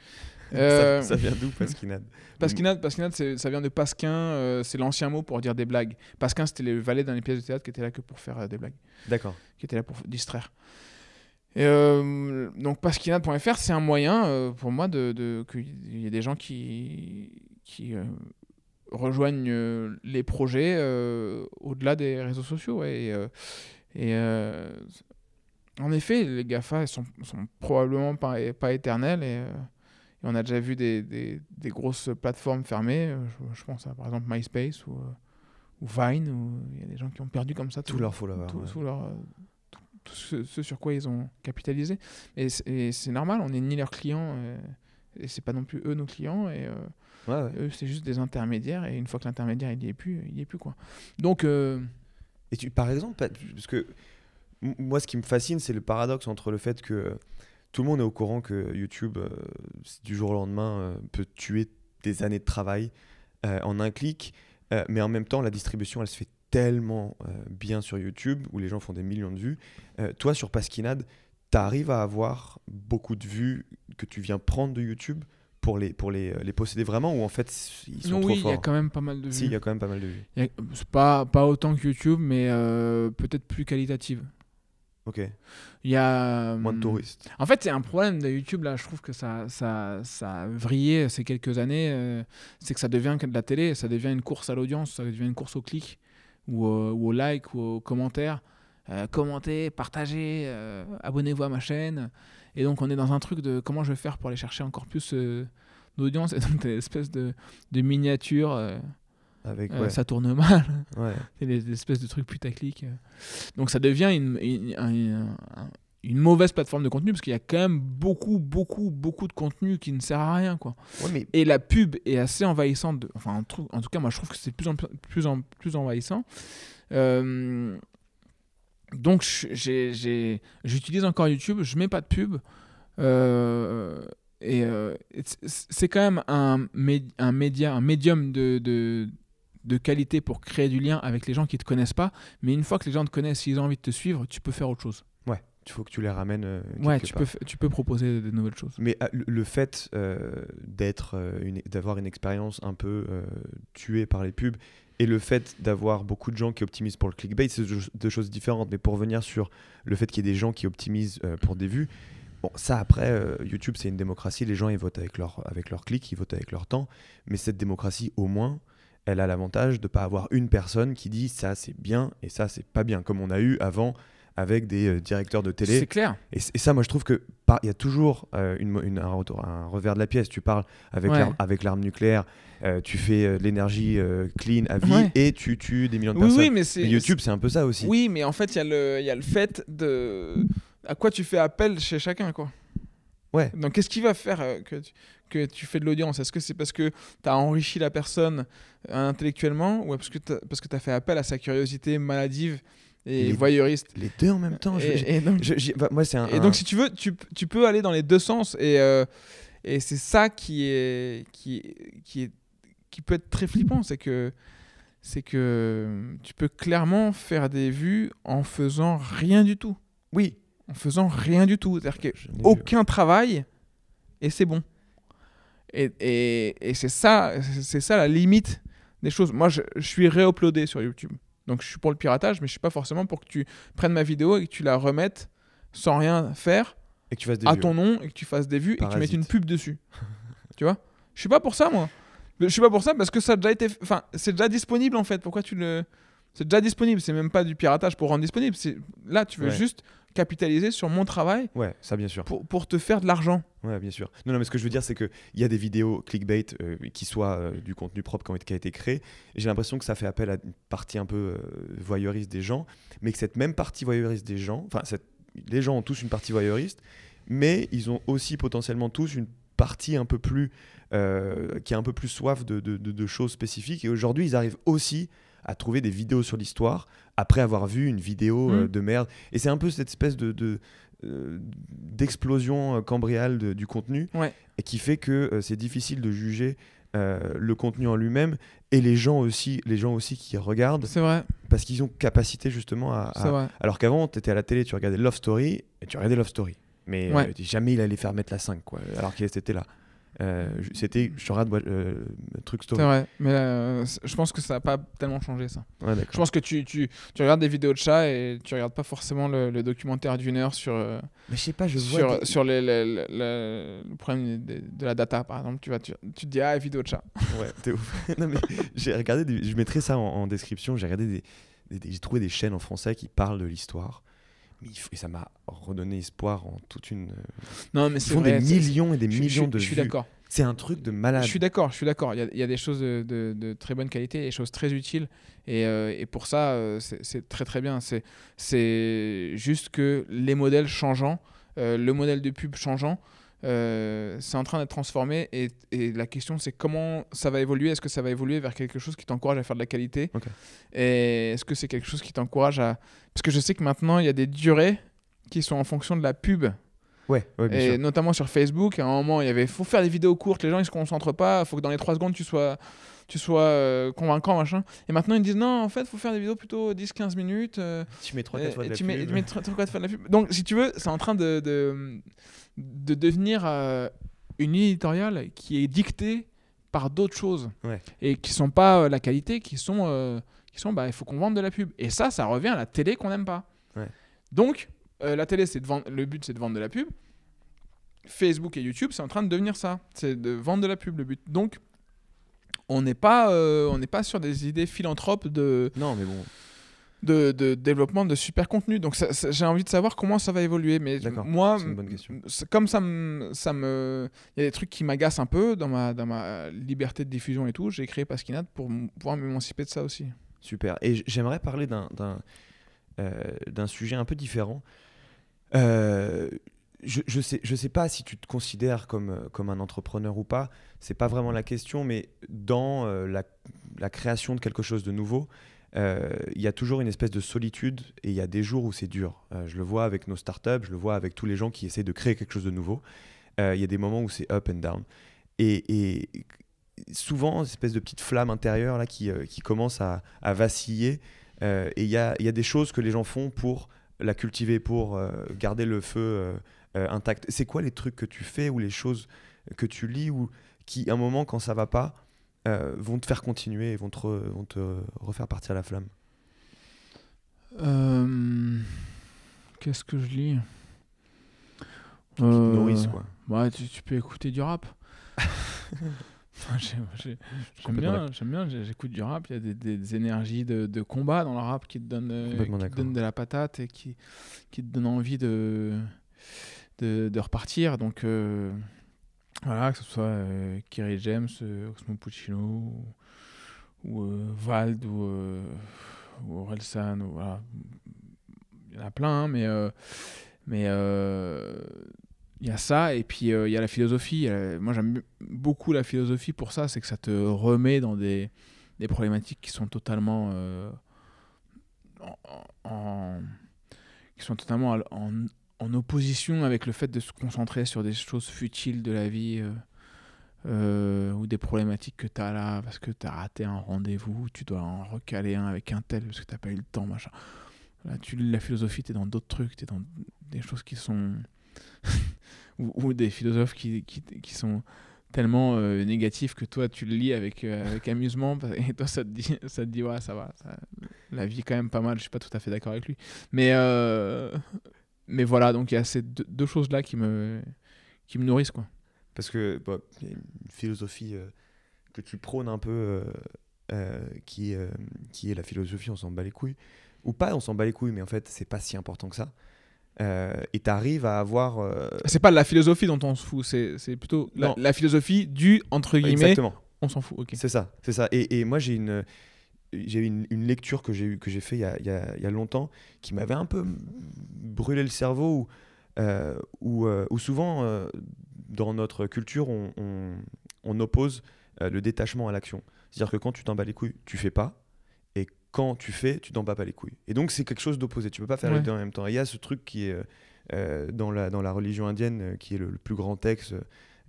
Euh, ça, ça vient d'où, Pasquinade? Pasquinade, Pasquinade ça vient de Pasquin, euh, c'est l'ancien mot pour dire des blagues. Pasquin, c'était le valet dans les pièces de théâtre qui était là que pour faire euh, des blagues, D'accord. qui était là pour distraire. Et euh, donc pasquinade.fr, c'est un moyen euh, pour moi de, de qu'il y ait des gens qui, qui euh, rejoignent euh, les projets euh, au-delà des réseaux sociaux. ouais, et euh, et, euh, en effet, les GAFA sont, sont probablement pas, pas éternels. Et, euh, et on a déjà vu des, des- des grosses plateformes fermées. euh, Je, je pense à par exemple MySpace ou, euh, ou Vine, où il y a des gens qui ont perdu comme ça Tous leurs followers. tout, ouais. tout leur, tout- tout ce, ce sur quoi ils ont capitalisé. Et c'est et normal, on n'est ni leurs clients euh, et c'est pas non plus eux nos clients. Et euh, Ouais, ouais. eux, c'est juste des intermédiaires. Et une fois que l'intermédiaire il y est plus, il y est plus quoi. Donc euh, Et tu, par exemple, parce que moi, ce qui me fascine, c'est le paradoxe entre le fait que tout le monde est au courant que YouTube, euh, du jour au lendemain, euh, peut tuer des années de travail euh, en un clic, mais en même temps, la distribution, elle se fait tellement bien sur YouTube, où les gens font des millions de vues. Toi, sur Pasquinade, tu arrives à avoir beaucoup de vues que tu viens prendre de YouTube pour les, pour les, les posséder vraiment, ou en fait, ils sont non, trop oui, il y a quand même pas mal de Si, vues. il y a quand même pas mal de vues. A- pas, pas autant que YouTube, mais euh, peut-être plus qualitative. Ok. Il y a. Moins de hum, touristes. En fait, c'est un problème de YouTube, là, je trouve que ça, ça, ça a vrillé ces quelques années. euh, c'est que ça devient que de la télé, ça devient une course à l'audience, ça devient une course au clic, ou, au- ou au like, ou au commentaire. Euh, commentez, partagez, euh, abonnez-vous à ma chaîne. Et donc, on est dans un truc de comment je vais faire pour aller chercher encore plus euh, d'audience. Et donc, t'as une espèce de, de miniature, euh, Avec, ouais. ça tourne mal. C'est des espèces de trucs putaclic. euh. Donc ça devient une, une, un- un- une mauvaise plateforme de contenu parce qu'il y a quand même beaucoup, beaucoup, beaucoup de contenu qui ne sert à rien. Quoi. Mais Et la pub est assez envahissante. de- enfin, en, tout cas, moi je trouve que c'est de plus en plus, en, plus envahissant. Euh, donc j'utilise encore YouTube, je mets pas de pub. Euh, et euh, c'est quand même un, mé- un média, un médium de, de, de qualité pour créer du lien avec les gens qui te connaissent pas. Mais une fois que les gens te connaissent, s'ils ont envie de te suivre, tu peux faire autre chose. ouais, il faut que tu les ramènes. euh, Ouais, tu part. peux, tu peux proposer de nouvelles choses. Mais ah, le- fait euh, d'être, euh, une- d'avoir une expérience un peu tuée par les pubs et le fait d'avoir beaucoup de gens qui optimisent pour le clickbait, c'est deux, choses différentes. Mais pour revenir sur le fait qu'il y ait des gens qui optimisent pour des vues, bon, ça après, euh, YouTube c'est une démocratie, les gens ils votent avec leur, avec leur clic, ils votent avec leur temps. Mais cette démocratie, au moins, elle a l'avantage de ne pas avoir une personne qui dit ça c'est bien et ça c'est pas bien, comme on a eu avant avec des euh, directeurs de télé. C'est clair. Et, ça, moi, je trouve que il y a toujours euh, une, mo- une- un, revers de la pièce. Tu parles avec Ouais. l'arme- avec l'arme nucléaire, euh, tu fais de l'énergie clean à vie Ouais. et tu tues des millions de Oui, personnes. oui, mais c'est. Mais YouTube, c'est un peu ça aussi. Oui, mais en fait, il y, a le- il y a le fait de. À quoi tu fais appel chez chacun, quoi. Ouais. Donc, qu'est-ce qui va faire que tu, que tu fais de l'audience? Est-ce que c'est parce que tu as enrichi la personne euh, intellectuellement ou parce que tu as fait appel à sa curiosité maladive et Les- voyeuriste? Les deux en même temps. je- et, donc, je- j'y- bah, moi, c'est un. et un- donc, si tu veux, tu, tu peux aller dans les deux sens. Et, euh, et c'est ça qui est, qui, qui, est, qui peut être très flippant. C'est que, c'est que tu peux clairement faire des vues en faisant rien du tout. Oui. En faisant rien du tout. C'est-à-dire aucun travail et c'est bon. Et, et, et c'est ça, c'est ça la limite des choses. Moi, je, je suis réuploadé sur YouTube. Donc, je suis pour le piratage, mais je suis pas forcément pour que tu prennes ma vidéo et que tu la remettes sans rien faire Et que tu fasses des à vues. ton nom et que tu fasses des vues et que tu mettes une pub dessus. tu vois? Je suis pas pour ça, moi. Je suis pas pour ça parce que ça a déjà été. Enfin, c'est déjà disponible en fait. Pourquoi tu le. C'est déjà disponible. C'est même pas du piratage pour rendre disponible. Là, tu veux Ouais. juste capitaliser sur mon travail Ouais, ça bien sûr. pour, pour te faire de l'argent. Ouais, bien sûr. Non, non, mais ce que je veux dire, c'est qu'il y a des vidéos clickbait euh, qui soient euh, du contenu propre qui, a été créé. J'ai l'impression que ça fait appel à une partie un peu euh, voyeuriste des gens, mais que cette même partie voyeuriste des gens, enfin, les gens ont tous une partie voyeuriste, mais ils ont aussi potentiellement tous une partie un peu plus. euh, qui a un peu plus soif de, de- de- de choses spécifiques. Et aujourd'hui, ils arrivent aussi à trouver des vidéos sur l'histoire après avoir vu une vidéo euh, Mhm. de merde. Et c'est un peu cette espèce de. de euh, d'explosion euh, cambriale de- du contenu Ouais. et qui fait que euh, c'est difficile de juger le contenu en lui-même et les gens aussi les gens aussi qui regardent C'est vrai. parce qu'ils ont capacité justement à, à- alors qu'avant tu étais à la télé tu regardais Love Story et tu regardais Love Story mais Ouais. jamais il allait faire mettre la 5 quoi alors qu'il était là Euh, C'était, regarde euh, truc C'est story. vrai, mais euh, je pense que ça n'a pas tellement changé ça. Ouais, Je pense que tu, tu, tu regardes des vidéos de chats et tu regardes pas forcément le, le documentaire d'une heure sur, euh, Mais je sais pas, je vois. sur, des- sur les- les- les- le, le problème de, de la data par exemple. Tu, vas, tu, tu te dis ah vidéo de chat. Ouais, t'es ouf. non, mais j'ai regardé, des- je mettrai ça en, en description. J'ai regardé des- j'ai trouvé des chaînes en français qui parlent de l'histoire. Et ça m'a redonné espoir en toute une. Non mais Ils font vrai. des millions et des je- millions je- de Je suis d'accord. C'est un truc de malade. Je suis d'accord, je suis d'accord. Il y a, il y a des choses de, de- de très bonne qualité, des choses très utiles. Et, euh, et pour ça, euh, c'est très très bien. C'est- C'est juste que les modèles changeant, euh, le modèle de pub changeant, euh, c'est en train d'être transformé. Et, et la question, c'est comment ça va évoluer? Est-ce que ça va évoluer vers quelque chose qui t'encourage à faire de la qualité? Et est-ce que c'est quelque chose qui t'encourage à... Parce que je sais que maintenant, il y a des durées qui sont en fonction de la pub. Ouais, ouais, bien Et sûr. notamment sur Facebook, à un moment, il y avait faut faire des vidéos courtes, les gens ils se concentrent pas, faut que dans les 3 secondes tu sois, tu sois euh, convaincant, machin. Et maintenant ils disent non, en fait, faut faire des vidéos plutôt 10-15 minutes. euh, Tu mets 3-4 et- fois de la tu mets, pub. tu mets trois- trois, quatre fois de la pub. Donc si tu veux, c'est en train de, de, de devenir euh, une éditoriale qui est dictée par d'autres choses. Ouais. Et qui sont pas euh, la qualité, qui sont, euh, qui sont bah, il faut qu'on vende de la pub. Et ça, ça revient à la télé qu'on n'aime pas. Ouais. Donc, euh, la télé, c'est de vendre, le but, c'est de vendre de la pub. Facebook et YouTube, c'est en train de devenir ça. C'est de vendre de la pub, le but. Donc, on n'est pas, euh, on n'est pas sur des idées philanthropes de, Non, mais bon. de, de développement de super contenu. Donc, ça- ça- j'ai envie de savoir comment ça va évoluer. Mais moi, une bonne comme ça me, ça me, il y a des trucs qui m'agacent un peu dans ma, dans ma liberté de diffusion et tout. J'ai créé Pasquinade pour pouvoir m'émanciper de ça aussi. Super. Et j'aimerais parler d'un d'un euh, d'un sujet un peu différent. Euh, je, je sais je sais pas si tu te considères comme euh, comme un entrepreneur ou pas. C'est pas vraiment la question, mais dans euh, la, la création de quelque chose de nouveau, euh, il y a toujours une espèce de solitude et il y a des jours où c'est dur. Je le vois avec nos startups, je le vois avec tous les gens qui essaient de créer quelque chose de nouveau. Il y a des moments où c'est up and down. Et, et souvent, une espèce de petite flamme intérieure là, qui, qui commence à, à vaciller. Et il y a, y a des choses que les gens font pour la cultiver, pour garder le feu euh, euh, intact. C'est quoi les trucs que tu fais ou les choses que tu lis ou qui, à un moment, quand ça va pas, euh, vont te faire continuer et vont te, re- vont te refaire partir la flamme? Euh, Qu'est-ce que je lis? Qui te Euh, nourrissent, quoi. Ouais, tu, tu peux écouter du rap. J'aime bien, j'aime bien, j'écoute du rap. Il y a des, des- des énergies de, de combat dans le rap qui te donnent, Complètement qui te d'accord. donnent de la patate et qui, qui te donnent envie de, de, de repartir. Donc euh, voilà, que ce soit euh, James, euh, Osmo Puccino ou, ou, euh, Vald ou, euh, ou Orelsan. Voilà. Il y en a plein, hein, mais euh, mais il y a ça et puis il y a la philosophie. Moi j'aime beaucoup la philosophie pour ça, c'est que ça te remet dans des, des problématiques qui sont totalement en, qui sont totalement en, en- en opposition avec le fait de se concentrer sur des choses futiles de la vie euh, euh, ou des problématiques que tu as là parce que tu as raté un rendez-vous, tu dois en recaler un avec un tel parce que tu pas eu le temps, machin. Là, tu la philosophie, tu es dans d'autres trucs, tu es dans des choses qui sont. ou, des philosophes qui, qui, qui sont tellement euh, négatifs que toi, tu le lis avec, avec amusement et toi, ça te dit, ça te dit ouais, ça va, ça- la vie est quand même pas mal, je suis pas tout à fait d'accord avec lui. Mais, mais voilà, donc il y a ces deux, deux choses-là qui me, qui me nourrissent. Quoi. Parce que bah, y a une philosophie euh, que tu prônes un peu, euh, euh, qui, qui est la philosophie on s'en bat les couilles. Ou pas on s'en bat les couilles, mais en fait, c'est pas si important que ça. Et tu arrives à avoir. C'est pas la philosophie dont on se fout, c'est plutôt la, philosophie du, entre guillemets, Exactement. on s'en fout. ok. C'est ça, c'est ça. Et, et moi, j'ai une, j'ai une, une lecture que j'ai eu, que j'ai fait il y a, il y a- il y a longtemps, qui m'avait un peu brûlé le cerveau, où, euh, où, euh, où souvent, euh, dans notre culture, on, on- on oppose le détachement à l'action. C'est-à-dire que quand tu t'en bats les couilles, tu fais pas, et quand tu fais, tu t'en bats pas les couilles. Et donc, c'est quelque chose d'opposé. Tu peux pas faire les deux en même temps. Il y a ce truc qui est dans, la, dans la religion indienne, qui est le, le plus grand texte,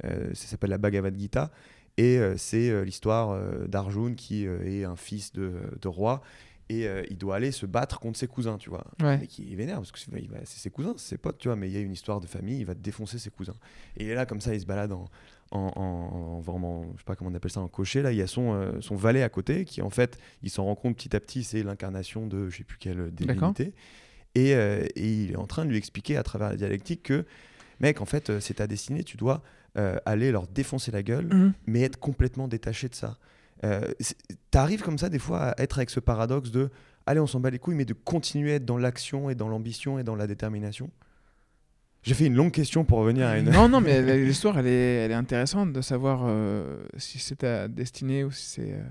ça s'appelle la Bhagavad Gita. Et euh, c'est euh, l'histoire euh, d'Arjun qui est un fils de, de roi et euh, il doit aller se battre contre ses cousins, tu vois. Ouais. Et qui est vénère parce que c'est ses cousins, c'est ses potes, tu vois. Mais il y a une histoire de famille, il va défoncer ses cousins. Et il est là comme ça, il se balade en, en, en, vraiment, je sais pas comment on appelle ça, en cocher, là, il y a son, euh, son valet à côté qui, en fait, il s'en rend compte petit à petit, c'est l'incarnation de je sais plus quelle divinité. Et, euh, et, il est en train de lui expliquer à travers la dialectique que, mec, en fait, c'est ta destinée, tu dois aller leur défoncer la gueule, Mhm. mais être complètement détaché de ça. Euh, T'arrives comme ça, des fois, à être avec ce paradoxe de allez, on s'en bat les couilles, mais de continuer à être dans l'action et dans l'ambition et dans la détermination? J'ai fait une longue question pour revenir à une. Non, non, mais l'histoire, elle est, elle est intéressante de savoir euh, si c'est ta destinée ou si c'est. euh,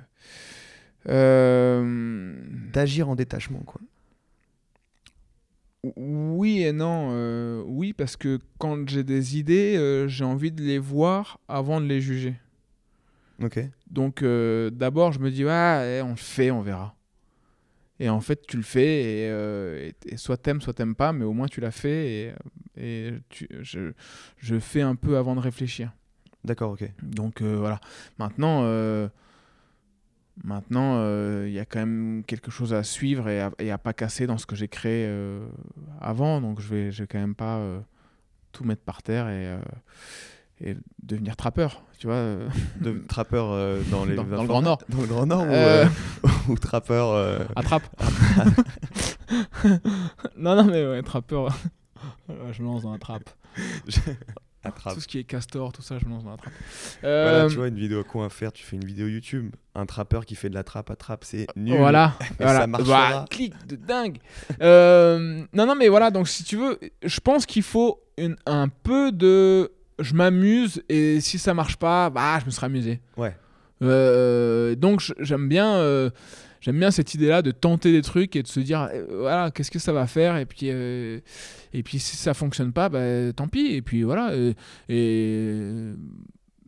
euh, D'agir en détachement, quoi. Oui et non. euh, oui, parce que quand j'ai des idées, euh, j'ai envie de les voir avant de les juger. Ok. Donc euh, d'abord, je me dis, ah, eh, on le fait, on verra. Et en fait, tu le fais, et, et- et soit t'aimes, soit t'aimes pas, mais au moins tu l'as fait, et, et tu- je, je fais un peu avant de réfléchir. D'accord, ok. Donc voilà. Maintenant, maintenant, euh, il y a quand même quelque chose à suivre et à, et à pas casser dans ce que j'ai créé euh, avant. Donc je vais, je vais quand même pas euh, tout mettre par terre et, et devenir trappeur, tu vois. De trappeur dans les. Dans- dans le Grand Nord. Dans le Grand Nord ou, ou trappeur. euh, Attrape. non, non, mais ouais, trappeur. Je me lance dans la trappe. Attrape. Tout ce qui est castor, tout ça, je me lance dans la trappe. Voilà, Euh, tu vois, une vidéo à faire, tu fais une vidéo YouTube. Un trappeur qui fait de la trappe à trappe, c'est nul. Voilà, Et voilà. ça marchera. Bah, clic de dingue. Euh, non, non, mais voilà. Donc, si tu veux, je pense qu'il faut une, un peu de. Je m'amuse et si ça marche pas, bah, je me serai amusé. Ouais. Euh, donc, j'aime bien. J'aime bien cette idée-là de tenter des trucs et de se dire, euh, voilà, qu'est-ce que ça va faire Et puis, euh, et puis si ça fonctionne pas, bah, tant pis. Et puis voilà. euh, et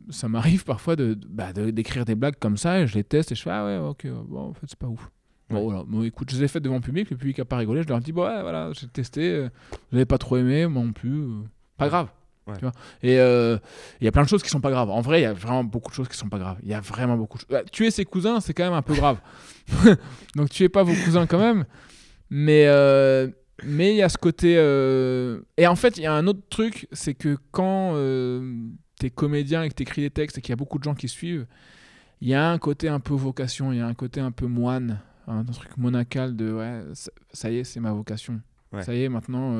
ça m'arrive parfois de, bah, de- d'écrire des blagues comme ça et je les teste et je fais, ah ouais, ok, bon, en fait, c'est pas ouf. Bon, voilà. Bon, écoute, je les ai faites devant le public, le public a pas rigolé, je leur dis, bon, ouais, voilà, j'ai testé, euh, vous avez pas trop aimé, moi non plus, euh, pas grave. Ouais. Tu vois et euh, il y a plein de choses qui sont pas graves. En vrai, il y a vraiment beaucoup de choses qui sont pas graves. Il y a vraiment beaucoup de choses. Bah, tuer ses cousins, c'est quand même un peu grave. Donc tuez pas vos cousins quand même. Mais euh, mais il y a ce côté. euh, Et en fait, il y a un autre truc, c'est que quand t'es comédien et que t'écris des textes et qu'il y a beaucoup de gens qui suivent, il y a un côté un peu vocation, il y a un côté un peu moine, un truc monacal de ouais, ça, ça y est, c'est ma vocation. Ouais. Ça y est, maintenant,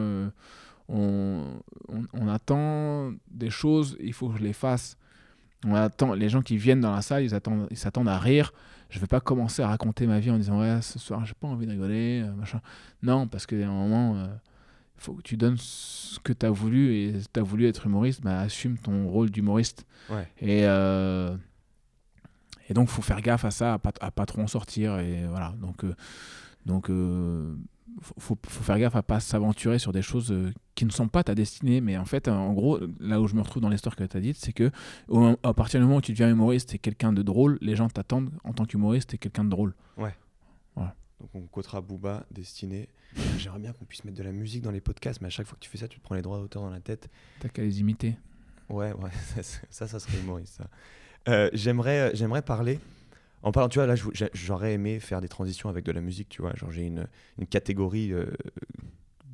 on, on, on attend des choses, il faut que je les fasse. On attend, les gens qui viennent dans la salle, ils attendent, ils s'attendent à rire. Je vais pas commencer à raconter ma vie en disant ouais ce soir j'ai pas envie de rigoler euh, machin. Non parce qu'à un moment euh, faut que tu donnes ce que tu as voulu et tu as voulu être humoriste, bah, assume ton rôle d'humoriste. Ouais. Et euh, et donc faut faire gaffe à ça, à pas, à pas trop en sortir et voilà. Donc euh, donc faut, faut, faire gaffe à pas s'aventurer sur des choses qui ne sont pas ta destinée. Mais en fait, en gros, là où je me retrouve dans l'histoire que tu as dite, c'est que au- à partir du moment où tu deviens humoriste et quelqu'un de drôle, les gens t'attendent en tant qu'humoriste et quelqu'un de drôle. Donc on quotera Booba, Destiné. J'aimerais bien qu'on puisse mettre de la musique dans les podcasts, mais à chaque fois que tu fais ça, tu te prends les droits d'auteur dans la tête. T'as qu'à les imiter. Ouais, ouais, ça, ça, serait humoriste, ça. Euh, j'aimerais, j'aimerais parler. En parlant, tu vois, là, j'aurais aimé faire des transitions avec de la musique, tu vois. Genre, j'ai une, une catégorie euh,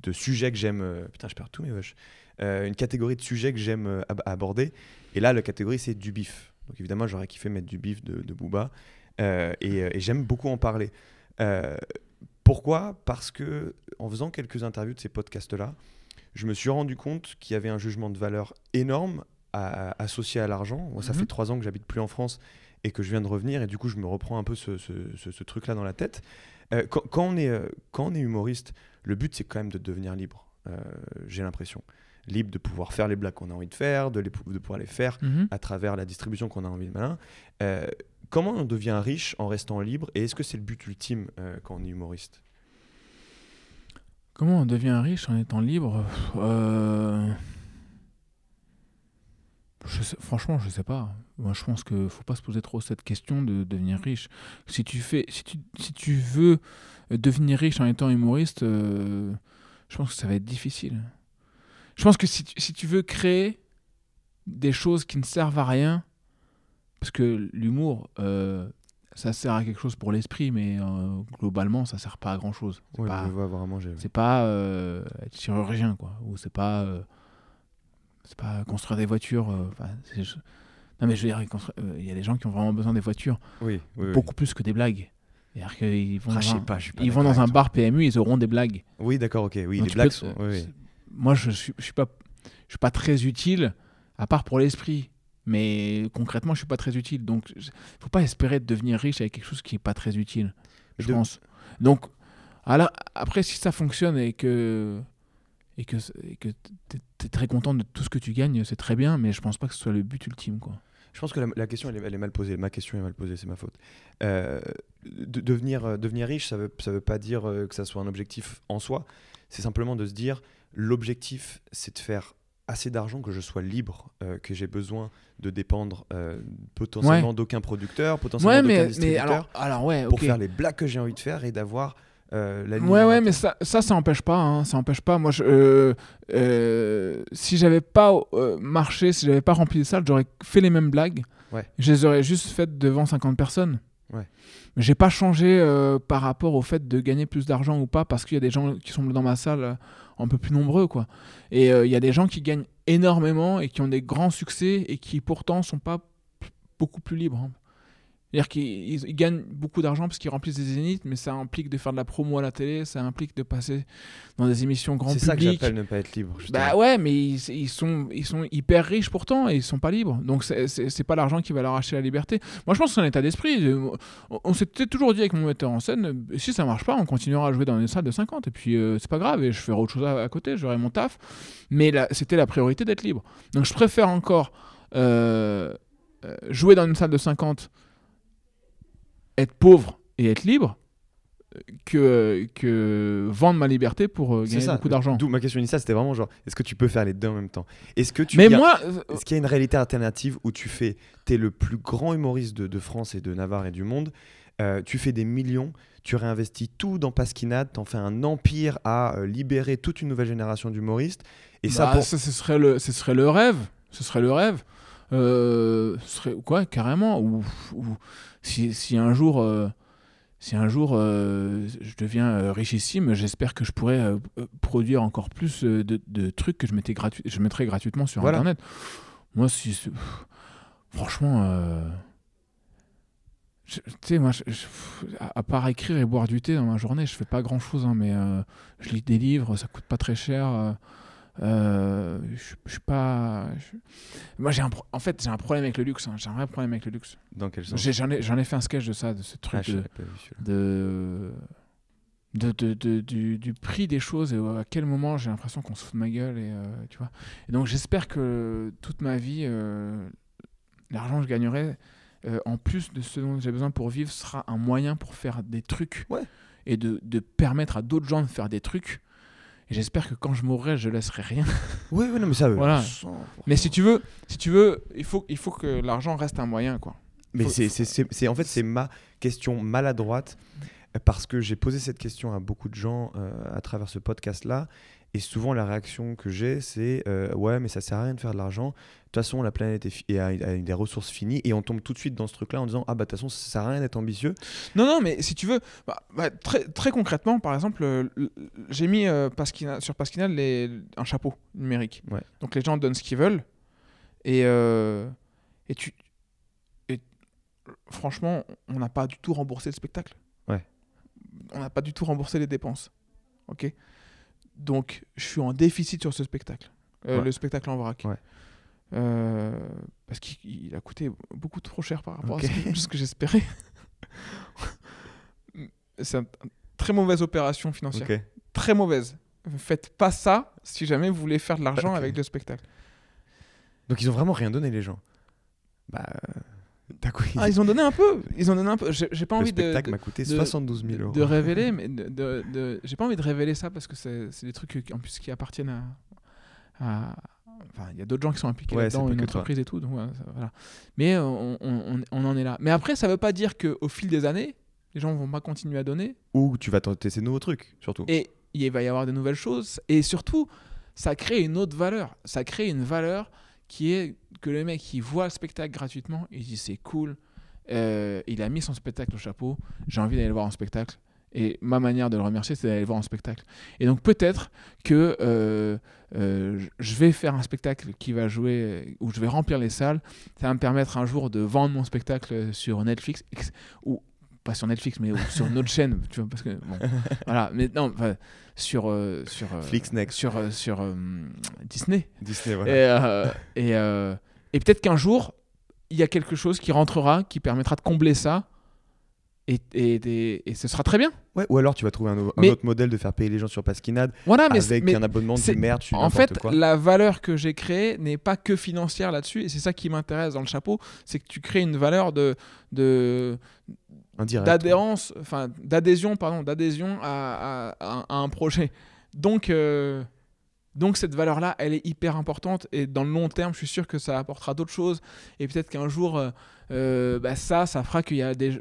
de sujets que j'aime. euh, putain, je perds tous mes vaches. Euh, une catégorie de sujets que j'aime euh, ab- aborder. Et là, la catégorie, c'est du bif. Donc, évidemment, j'aurais kiffé mettre du bif de, de Booba. Euh, et et j'aime beaucoup en parler. Euh, pourquoi? Parce que en faisant quelques interviews de ces podcasts-là, je me suis rendu compte qu'il y avait un jugement de valeur énorme à- associé à l'argent. Moi, ça Mhm. fait trois ans que j'habite plus en France et que je viens de revenir et du coup, je me reprends un peu ce, ce- ce- ce truc-là dans la tête. Quand, quand on est, quand on est humoriste, le but, c'est quand même de devenir libre, euh, j'ai l'impression. Libre de pouvoir faire les blagues qu'on a envie de faire, de, les, pou- de pouvoir les faire à travers la distribution qu'on a envie de malin. Euh, comment on devient riche en restant libre et est-ce que c'est le but ultime euh, quand on est humoriste? Comment on devient riche en étant libre? Je sais- Franchement, je sais pas. Moi, je pense qu'il faut pas se poser trop cette question de devenir riche. Si tu fais, si tu, si tu veux devenir riche en étant humoriste, euh, je pense que ça va être difficile. Je pense que si tu, si tu veux créer des choses qui ne servent à rien, parce que l'humour, euh, ça sert à quelque chose pour l'esprit, mais euh, globalement, ça sert pas à grand chose. C'est Ouais, pas- c'est pas euh, être chirurgien quoi ou c'est pas euh, c'est pas construire des voitures euh, Non, mais je veux dire, euh, il y a des gens qui ont vraiment besoin des voitures, Oui, oui, oui. beaucoup plus que des blagues. C'est-à-dire qu'ils vont, Ah, dans pas, ils vont dans un bar PMU, ils auront des blagues. Oui, d'accord, ok. Oui, Donc les tu blagues sont. oui, oui. c'est- Moi, je suis, je suis pas, je suis pas très utile, à part pour l'esprit. Mais concrètement, je suis pas très utile. Donc, je- faut pas espérer de devenir riche avec quelque chose qui est pas très utile. Je De- pense. Donc, alors, après, si ça fonctionne et que et que et que t'es es très content de tout ce que tu gagnes, c'est très bien. Mais je pense pas que ce soit le but ultime, quoi. Je pense que la, la question, elle est, elle est mal posée. Ma question est mal posée, c'est ma faute. Euh, de- devenir, euh, devenir riche, ça veut, ça veut pas dire euh, que ça soit un objectif en soi. C'est simplement de se dire, l'objectif, c'est de faire assez d'argent que je sois libre, euh, que j'ai besoin de dépendre euh, potentiellement d'aucun producteur, potentiellement Ouais, d'aucun mais distributeur, alors, alors ouais, pour faire les blagues que j'ai envie de faire et d'avoir euh, la Ouais, ouais, mais ça, ça, ça empêche pas. Hein, ça empêche pas. Moi, je, euh, euh, si j'avais pas euh, marché, si j'avais pas rempli les salles, j'aurais fait les mêmes blagues. Ouais. Je les aurais juste faites devant 50 personnes. Ouais. J'ai pas changé euh, par rapport au fait de gagner plus d'argent ou pas, parce qu'il y a des gens qui sont dans ma salle un peu plus nombreux, quoi. Et il y a des gens qui gagnent énormément et qui ont des grands succès et qui pourtant sont pas beaucoup plus libres. hein. C'est-à-dire qu'ils ils- ils gagnent beaucoup d'argent parce qu'ils remplissent des zéniths, mais ça implique de faire de la promo à la télé, ça implique de passer dans des émissions grand C'est ça que public. j'appelle ne pas être libre. justement. Bah ouais, mais ils, ils sont, ils sont hyper riches pourtant et ils sont pas libres. Donc c'est- pas l'argent qui va leur acheter la liberté. Moi je pense que c'est un état d'esprit. Euh, On, on s'était toujours dit avec mon metteur en scène, euh, si ça marche pas, on continuera à jouer dans une salle de 50 et puis euh, c'est pas grave et je ferai autre chose à, à côté, j'aurai mon taf. Mais c'était la priorité d'être libre. Donc je préfère encore euh, euh, jouer dans une salle de 50, être pauvre et être libre que, que vendre ma liberté pour euh, gagner ça. beaucoup d'argent. D'où ma question initiale, c'était vraiment genre, est-ce que tu peux faire les deux en même temps? Est-ce que tu Mais a- moi, euh, Est-ce qu'il y a une réalité alternative où tu fais, t'es le plus grand humoriste de, de France et de Navarre et du monde, euh, tu fais des millions, tu réinvestis tout dans Pasquinade, t'en fais un empire à euh, libérer toute une nouvelle génération d'humoristes, et ça Bah, pour... ce serait le, ce serait le rêve. Ce serait le rêve. Euh, serait quoi, carrément. Ou, ou si, si un jour, euh, si un jour euh, je deviens richissime, j'espère que je pourrais produire encore plus de, de trucs que je, mettais gratuit, je mettrais gratuitement sur Voilà. Internet. Moi, si, franchement, tu sais, moi, je- je- à, à part écrire et boire du thé dans ma journée, je fais pas grand chose, mais euh, je lis des livres, ça coûte pas très cher. Euh, je, je suis pas. je- Moi, j'ai un pro- en fait, j'ai un problème avec le luxe. hein, J'ai un vrai problème avec le luxe. Dans quel sens? J'en ai, j'en ai fait un sketch de ça, de ce Ah, truc je de, de, de, de- de- du, du prix des choses et à quel moment j'ai l'impression qu'on se fout de ma gueule. Et, euh, tu vois. et donc, j'espère que toute ma vie, euh, l'argent que je gagnerai, en plus de ce dont j'ai besoin pour vivre, sera un moyen pour faire des trucs Ouais. et de, de permettre à d'autres gens de faire des trucs. Et j'espère que quand je mourrai, je laisserai rien. Oui, oui, non, mais ça, euh, Voilà. 100%. Mais si tu veux, si tu veux, il faut, il faut que l'argent reste un moyen, quoi. Mais c'est, en fait, c'est ma question maladroite euh, parce que j'ai posé cette question à beaucoup de gens euh, à travers ce podcast-là. Et souvent, la réaction que j'ai, c'est euh, Ouais, mais ça sert à rien de faire de l'argent. De toute façon, la planète est a des ressources finies. Et on tombe tout de suite dans ce truc-là en disant Ah, bah, de toute façon, ça sert à rien d'être ambitieux. Non, non, mais si tu veux, bah, bah, très, très concrètement, par exemple, euh, j'ai mis euh, Pasquina- sur Pasquinal les, un chapeau numérique. Ouais. Donc les gens donnent ce qu'ils veulent. Et, euh, et tu. Et, franchement, on n'a pas du tout remboursé le spectacle. Ouais. On n'a pas du tout remboursé les dépenses. Ok? Donc, je suis en déficit sur ce spectacle. Euh, Ouais. Le spectacle en vrac. Ouais. Euh, parce qu'il il a coûté beaucoup trop cher par rapport à ce que, j'espérais. C'est une très mauvaise opération financière. Très mauvaise. Faites pas ça si jamais vous voulez faire de l'argent avec le spectacle. Donc, ils ont vraiment rien donné, les gens. Bah, t'as quoi Ah, ils ont donné un peu. Ils ont donné un peu. J'ai j'ai pas Le envie de, spectacle m'a coûté de- 72 000 euros. de révéler, mais de, de- de- j'ai pas envie de révéler ça parce que c'est des trucs en plus qui appartiennent à. à- Enfin, il y a d'autres gens qui sont impliqués Ouais, là-dedans, une toi. entreprise et tout. Donc, ouais, ça- voilà. Mais euh, on, on- on- on en est là. Mais après, ça veut pas dire qu'au fil des années, les gens vont pas continuer à donner. Ou tu vas tenter ces nouveaux trucs, surtout. Et il va y avoir de nouvelles choses. Et surtout, ça crée une autre valeur. Ça crée une valeur qui est que le mec qui voit le spectacle gratuitement, il dit c'est cool. Euh, il a mis son spectacle au chapeau. J'ai envie d'aller le voir en spectacle. Et ma manière de le remercier, c'est d'aller le voir en spectacle. Et donc peut-être que euh, euh, je vais faire un spectacle qui va jouer, où je vais remplir les salles. Ça va me permettre un jour de vendre mon spectacle sur Netflix, ou pas sur Netflix, mais sur une autre chaîne, tu vois, parce que bon, voilà. Mais non, enfin, sur euh, sur euh, Flix Next. sur sur Disney. Disney, voilà. Et, et, et peut-être qu'un jour, il y a quelque chose qui rentrera, qui permettra de combler ça. Et, et, et- et ce sera très bien. Ouais, ou alors tu vas trouver un, o- un Mais- autre modèle de faire payer les gens sur Pasquinade Voilà, mais, avec mais un abonnement du merch, en fait, quoi. la valeur que j'ai créée n'est pas que financière là-dessus. Et c'est ça qui m'intéresse dans le chapeau. C'est que tu crées une valeur de, de, d'adhérence, enfin d'adhésion, pardon, d'adhésion à, à- à- à un projet. Donc, euh, donc cette valeur-là, elle est hyper importante et dans le long terme, je suis sûr que ça apportera d'autres choses et peut-être qu'un jour, euh, euh, bah, ça, ça fera qu'il y a des,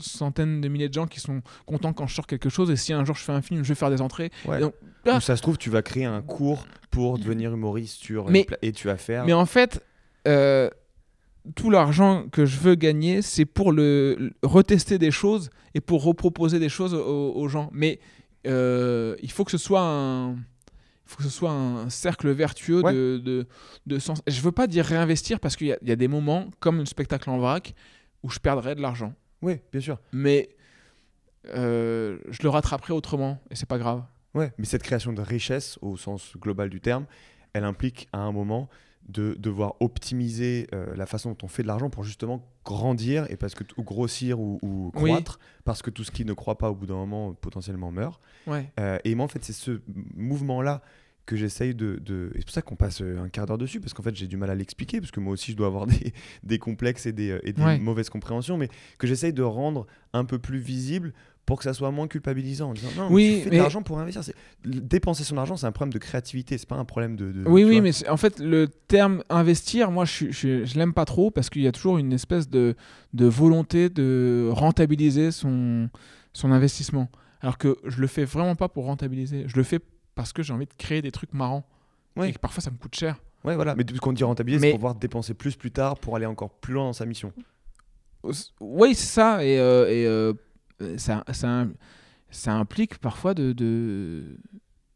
centaines de milliers de gens qui sont contents quand je sors quelque chose et si un jour je fais un film, je vais faire des entrées. Ouais. Donc, ah. Ça se trouve, tu vas créer un cours pour devenir humoriste sur Mais- une pla- et tu vas faire. Mais en fait, euh, tout l'argent que je veux gagner, c'est pour le, le- retester des choses et pour reproposer des choses aux, aux gens. Mais euh, il faut que ce soit un, faut que ce soit un cercle vertueux Ouais. de, de, de sens. Je veux pas dire réinvestir parce qu'il y, y a des moments, comme un spectacle en vrac, où je perdrai de l'argent. Oui, bien sûr. Mais euh, je le rattraperai autrement et c'est pas grave. Ouais, mais cette création de richesse, au sens global du terme, elle implique à un moment de devoir optimiser euh, la façon dont on fait de l'argent pour justement grandir et parce que ou grossir ou, ou Oui. croître parce que tout ce qui ne croit pas au bout d'un moment potentiellement meurt. Ouais. Euh, et moi en fait c'est ce mouvement là que j'essaye de, de- et c'est pour ça qu'on passe euh, un quart d'heure dessus parce qu'en fait j'ai du mal à l'expliquer parce que moi aussi je dois avoir des, des complexes et des, et des Ouais. mauvaises compréhensions mais que j'essaye de rendre un peu plus visible pour que ça soit moins culpabilisant en disant non Oui, tu fais mais- de l'argent pour investir c'est- dépenser son argent c'est un problème de créativité c'est pas un problème de, de- Oui, oui, mais en fait, le terme investir, moi, je, je, je l'aime pas trop parce qu'il y a toujours une espèce de, de volonté de rentabiliser son, son investissement. Alors que je le fais vraiment pas pour rentabiliser. Je le fais parce que j'ai envie de créer des trucs marrants. Et que parfois, ça me coûte cher. ouais voilà mais ce qu'on dit rentabiliser c'est pour pouvoir dépenser plus plus tard pour aller encore plus loin dans sa mission Oui, c'est ça. Et, euh, et euh, ça, ça, ça implique parfois de, de,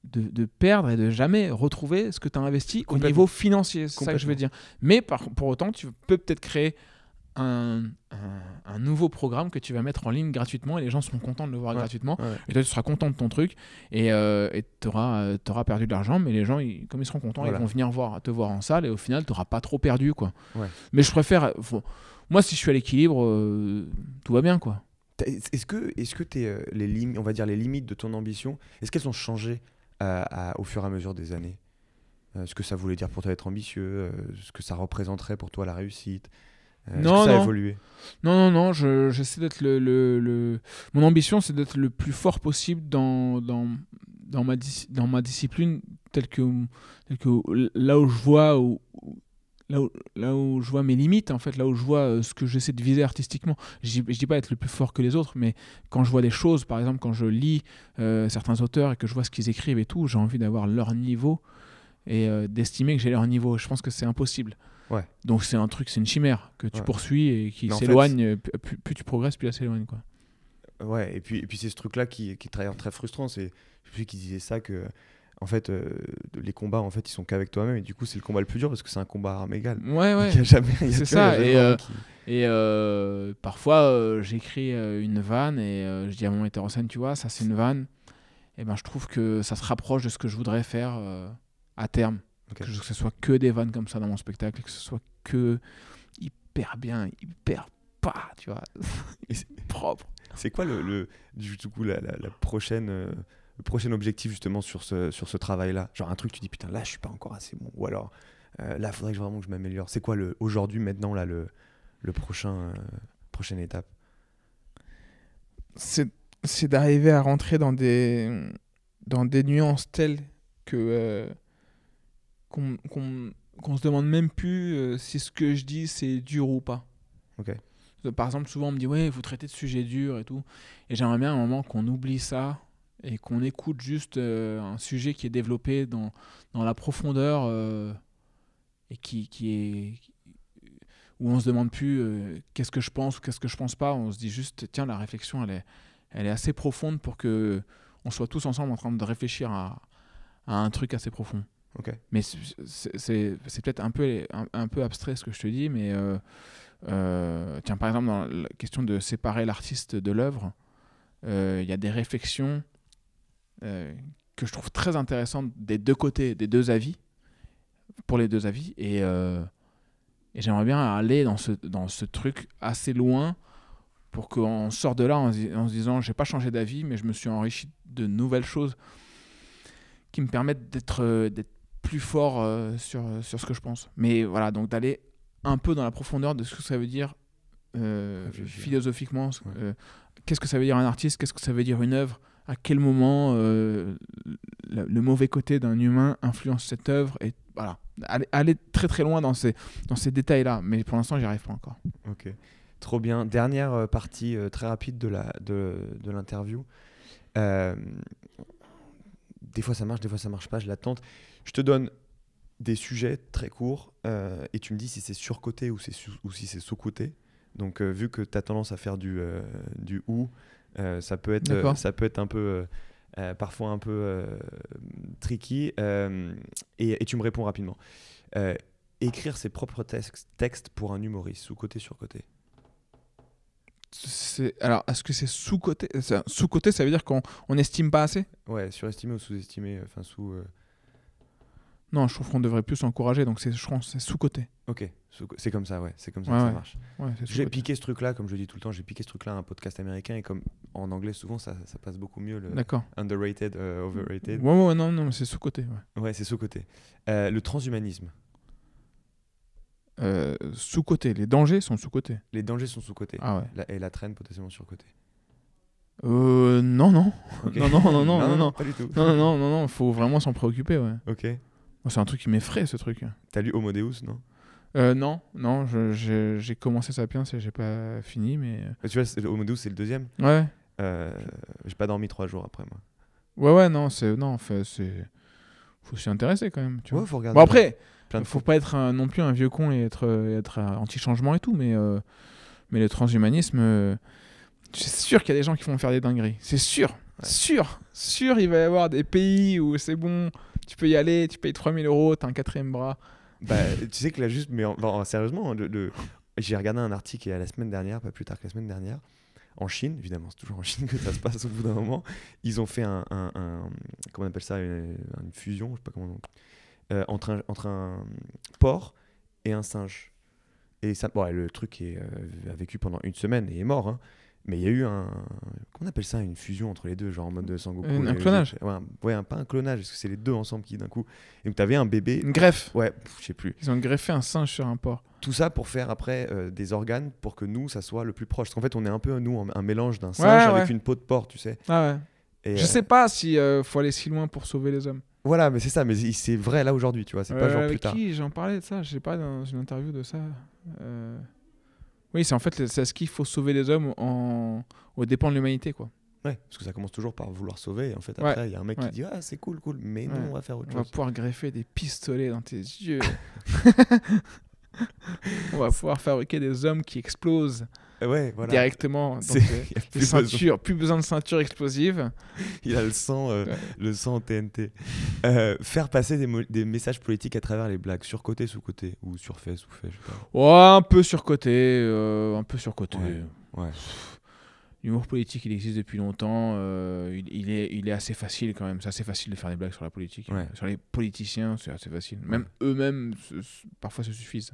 de, de perdre et de jamais retrouver ce que tu as investi au niveau financier. C'est ça que je veux dire. Mais par, pour autant, tu peux peut-être créer un, un, un nouveau programme que tu vas mettre en ligne gratuitement et les gens seront contents de le voir Ouais. gratuitement. Ouais. Et toi, tu seras content de ton truc et tu auras, perdu de l'argent, mais les gens, ils- comme ils seront contents, Voilà. ils vont venir voir, te voir en salle et au final, tu n'auras pas trop perdu. quoi. Ouais. Mais je préfère. faut- moi, si je suis à l'équilibre, euh, tout va bien. quoi. Est-ce que, est-ce que t'es, euh, les limites, on va dire les limites de ton ambition, est-ce qu'elles ont changé euh, à- au fur et à mesure des années? Euh, Ce que ça voulait dire pour toi être ambitieux, euh, ce que ça représenterait pour toi la réussite euh, Non, que ça a non. évolué? Non, non, non, je- j'essaie d'être le, le, le- Mon ambition, c'est d'être le plus fort possible dans, dans, dans, ma, dans ma discipline, telle que, telle que là où je vois où, là où, là où je vois mes limites, en fait, là où je vois euh, ce que j'essaie de viser artistiquement. Je je dis pas être le plus fort que les autres, mais quand je vois des choses, par exemple, quand je lis euh, certains auteurs et que je vois ce qu'ils écrivent et tout, j'ai envie d'avoir leur niveau et euh, d'estimer que j'ai leur niveau. Je pense que c'est impossible. Ouais. Donc c'est un truc, c'est une chimère que tu Ouais. poursuis et qui fait, s'éloigne. plus, plus- tu progresses, plus elle s'éloigne. Quoi. Ouais, et puis, et puis c'est ce truc-là qui, qui est très, très frustrant. C'est celui qui disait ça que, en fait, euh, les combats, en fait, ils sont qu'avec toi-même. Et du coup, c'est le combat le plus dur parce que c'est un combat à armes égales. Ouais, ouais. Il y a jamais, C'est ça, et, euh, qui- Et euh, parfois, j'écris une vanne et je dis à mon metteur en scène, tu vois, ça c'est une vanne. Et ben, je trouve que ça se rapproche de ce que je voudrais faire à terme. Ok. Que, ce soit que des vannes comme ça dans mon spectacle, que ce soit que hyper bien, hyper pas, tu vois, propre. C'est quoi le, le- du coup la, la- la prochaine le prochain objectif justement sur ce sur ce travail-là Genre un truc tu dis putain là je suis pas encore assez bon ou alors euh, là faudrait que vraiment que je m'améliore. C'est quoi le aujourd'hui maintenant là le le prochain euh, prochaine étape? C'est d'arriver à rentrer dans des dans des nuances telles que euh, qu'on qu'on se demande même plus euh, si ce que je dis c'est dur ou pas. Ok. Par exemple, souvent on me dit ouais, vous traitez de sujets durs et tout, et j'aimerais bien un moment qu'on oublie ça et qu'on écoute juste euh, un sujet qui est développé dans dans la profondeur euh, et qui qui est où on se demande plus euh, qu'est-ce que je pense ou qu'est-ce que je pense pas, on se dit juste tiens la réflexion elle est elle est assez profonde pour que on soit tous ensemble en train de réfléchir à, à un truc assez profond. Ok. Mais c'est- peut-être un peu, un, un peu abstrait ce que je te dis, mais euh, euh, tiens, par exemple, dans la question de séparer l'artiste de l'œuvre, il y a des réflexions euh, que je trouve très intéressantes des deux côtés, des deux avis, pour les deux avis, et, euh, et j'aimerais bien aller dans ce, dans ce truc assez loin pour qu'on sorte de là en, se dis- en se disant j'ai pas changé d'avis, mais je me suis enrichi de nouvelles choses qui me permettent d'être euh, plus fort euh, sur, sur ce que je pense. Mais voilà, donc d'aller un peu dans la profondeur de ce que ça veut dire philosophiquement. Ouais. Qu'est-ce que ça veut dire un artiste Qu'est-ce que ça veut dire une œuvre À quel moment euh, le, mauvais côté d'un humain influence cette œuvre Et voilà, aller, très très loin dans ces, dans ces détails-là. Mais pour l'instant, j'y arrive pas encore. Ok. Trop bien. Dernière euh, partie euh, très rapide de la de, de l'interview. Des fois ça marche, des fois ça marche pas. Je l'attente. Je te donne des sujets très courts et tu me dis si c'est surcoté ou, si c'est sous-coté. Donc vu que tu as tendance à faire du, du ou, ça, peut être, euh, ça peut être un peu, euh, euh, parfois un peu euh, tricky. euh, et, et tu me réponds rapidement. Euh, écrire ses propres textes, textes pour un humoriste, sous-côté, sur-côté. C'est- Alors, est-ce que c'est sous-côté ça- Sous-côté, ça veut dire qu'on on n'estime pas assez? Ouais, surestimé ou sous-estimé, euh, enfin sous... euh, Non, je trouve qu'on devrait plus s'encourager, donc c'est- je pense c'est sous-côté. Ok, c'est comme ça, ouais, c'est comme ça Ouais, que ça ouais. marche. Ouais, J'ai piqué ce truc-là, comme je le dis tout le temps, j'ai piqué ce truc-là à un podcast américain et comme en anglais souvent ça, ça passe beaucoup mieux le D'accord. underrated, euh, overrated. Ouais, ouais, non, non, mais c'est sous-côté. Ouais. Ouais, c'est sous-côté. Euh, le transhumanisme, Euh, sous-côté. Les dangers sont sous-côté. les dangers sont sous-côté. Ah et la traîne potentiellement sur-côté. Euh, non, non. Ok. Non, non, non, non, non, non. Pas du tout. Non, non, non, non, non, faut vraiment s'en préoccuper, ouais. Ok. C'est un truc qui m'effraie, ce truc. T'as lu Homo Deus, non? Euh, non, non, je- j'ai commencé Sapiens et j'ai pas fini, mais... Euh, Tu vois, Homo Deus, c'est le deuxième? Ouais, Euh, j'ai pas dormi trois jours après, moi. ouais, ouais, non, c'est... Non, en fait, c'est... Faut s'y intéresser, quand même, tu vois. Ouais, faut regarder. Bon, après, faut pas être un- non plus un vieux con et être, et être anti-changement et tout, mais, euh, mais le transhumanisme, euh, c'est sûr qu'il y a des gens qui vont faire des dingueries. C'est sûr, sûr, sûr, il va y avoir des pays où c'est bon, tu peux y aller, tu payes 3000 euros, t'as un quatrième bras. Bah, tu sais que là, juste, mais en- en- sérieusement, le, le- j'ai regardé un article la semaine dernière, pas plus tard que la semaine dernière, en Chine, évidemment, c'est toujours en Chine que ça se passe au bout d'un moment. Ils ont fait un, un- comment on appelle ça, une, fusion, je sais pas comment, euh, entre, un, porc et un singe. Et ça, bon, le truc est, euh, a vécu pendant une semaine et est mort, hein. Mais il y a eu un. Comment on appelle ça Une fusion entre les deux, genre en mode de Sangoku. Un- clonage. Ouais, un- ouais, un- pas un clonage, parce que c'est les deux ensemble qui d'un coup. Et donc, tu avais un bébé. Une greffe. Ouais, je sais plus. Ils ont greffé un singe sur un porc. Tout ça pour faire après euh, des organes pour que nous, ça soit le plus proche. Parce qu'en fait, on est un peu, nous, un, mélange d'un singe avec ouais. une peau de porc, tu sais. Ah ouais. Et, Je euh, sais pas si euh, faut aller si loin pour sauver les hommes. Voilà, mais c'est ça, mais c'est vrai là aujourd'hui, tu vois. C'est pas Euh, genre plus tard. j'en parlais de ça? Je sais pas dans une interview de ça. Euh, Oui, c'est en fait c'est ce qu'il faut sauver les hommes en... aux dépens de l'humanité quoi. Ouais, parce que ça commence toujours par vouloir sauver. Et en fait, après, il y a un mec ouais. qui dit Ah, c'est cool, cool, mais nous, Ouais. on va faire autre On va chose. pouvoir greffer des pistolets dans tes yeux. On va pouvoir fabriquer des hommes qui explosent Ouais, voilà. directement. Donc, euh, il a plus besoin. ceintures, plus besoin de ceinture explosive. Il a le sang, euh, Ouais. le sang en TNT. Euh, faire passer des, messages politiques à travers les blagues, sur côté, sous côté, ou sur fait, sous fait, je sais pas. Ouais, un peu surcoté, euh, un peu surcoté. Ouais. Ouais. L'humour politique, il existe depuis longtemps. euh, il, il est, il est assez facile quand même. C'est assez facile de faire des blagues sur la politique. Ouais. Sur les politiciens, c'est assez facile. Même eux-mêmes, parfois, se suffisent.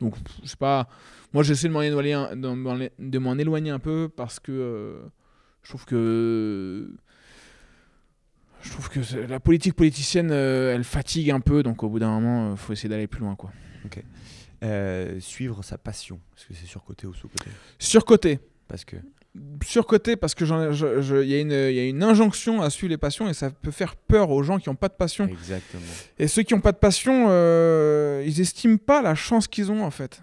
Donc, je sais pas. Moi, j'essaie de m'en éloigner, de m'en éloigner un peu parce que euh, je trouve que. Je trouve que la politique politicienne, euh, elle fatigue un peu. Donc, au bout d'un moment, il faut essayer d'aller plus loin. quoi. Euh, suivre sa passion. Est-ce que c'est sur côté ou sous côté Surcoté. Parce que. Surcoté parce que il y, a une- il y a une injonction à suivre les passions et ça peut faire peur aux gens qui n'ont pas de passion. Exactement. Et ceux qui n'ont pas de passion, euh, ils estiment pas la chance qu'ils ont en fait.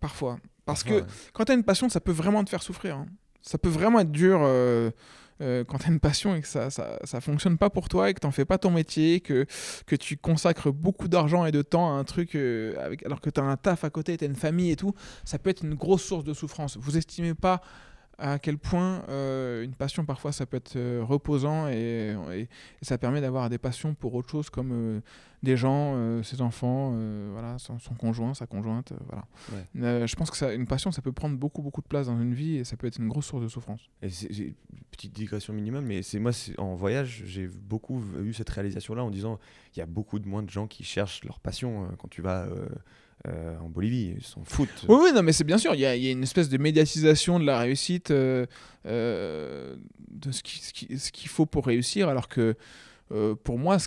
Parfois. Parce que Ouais. quand tu as une passion, ça peut vraiment te faire souffrir. hein. Ça peut vraiment être dur euh, euh, quand tu as une passion et que ça, ça, ça fonctionne pas pour toi et que tu fais pas ton métier, que, que tu consacres beaucoup d'argent et de temps à un truc avec, alors que tu as un taf à côté, tu as une famille et tout. Ça peut être une grosse source de souffrance. Vous estimez pas à quel point euh, une passion parfois ça peut être euh, reposant et, et- et ça permet d'avoir des passions pour autre chose comme euh, des gens, ses enfants, voilà, son, son conjoint, sa conjointe, voilà. Je pense que ça, une passion ça peut prendre beaucoup beaucoup de place dans une vie et ça peut être une grosse source de souffrance. Et petite digression minimum, mais c'est moi en voyage, j'ai beaucoup eu cette réalisation-là en disant il y a beaucoup de moins de gens qui cherchent leur passion quand tu vas euh, en Bolivie, ils s'en foutent. Oui, oui, non, mais c'est bien sûr, il y, a une espèce de médiatisation de la réussite, euh, euh, de ce qui- ce qui- ce qu'il faut pour réussir, alors que pour moi,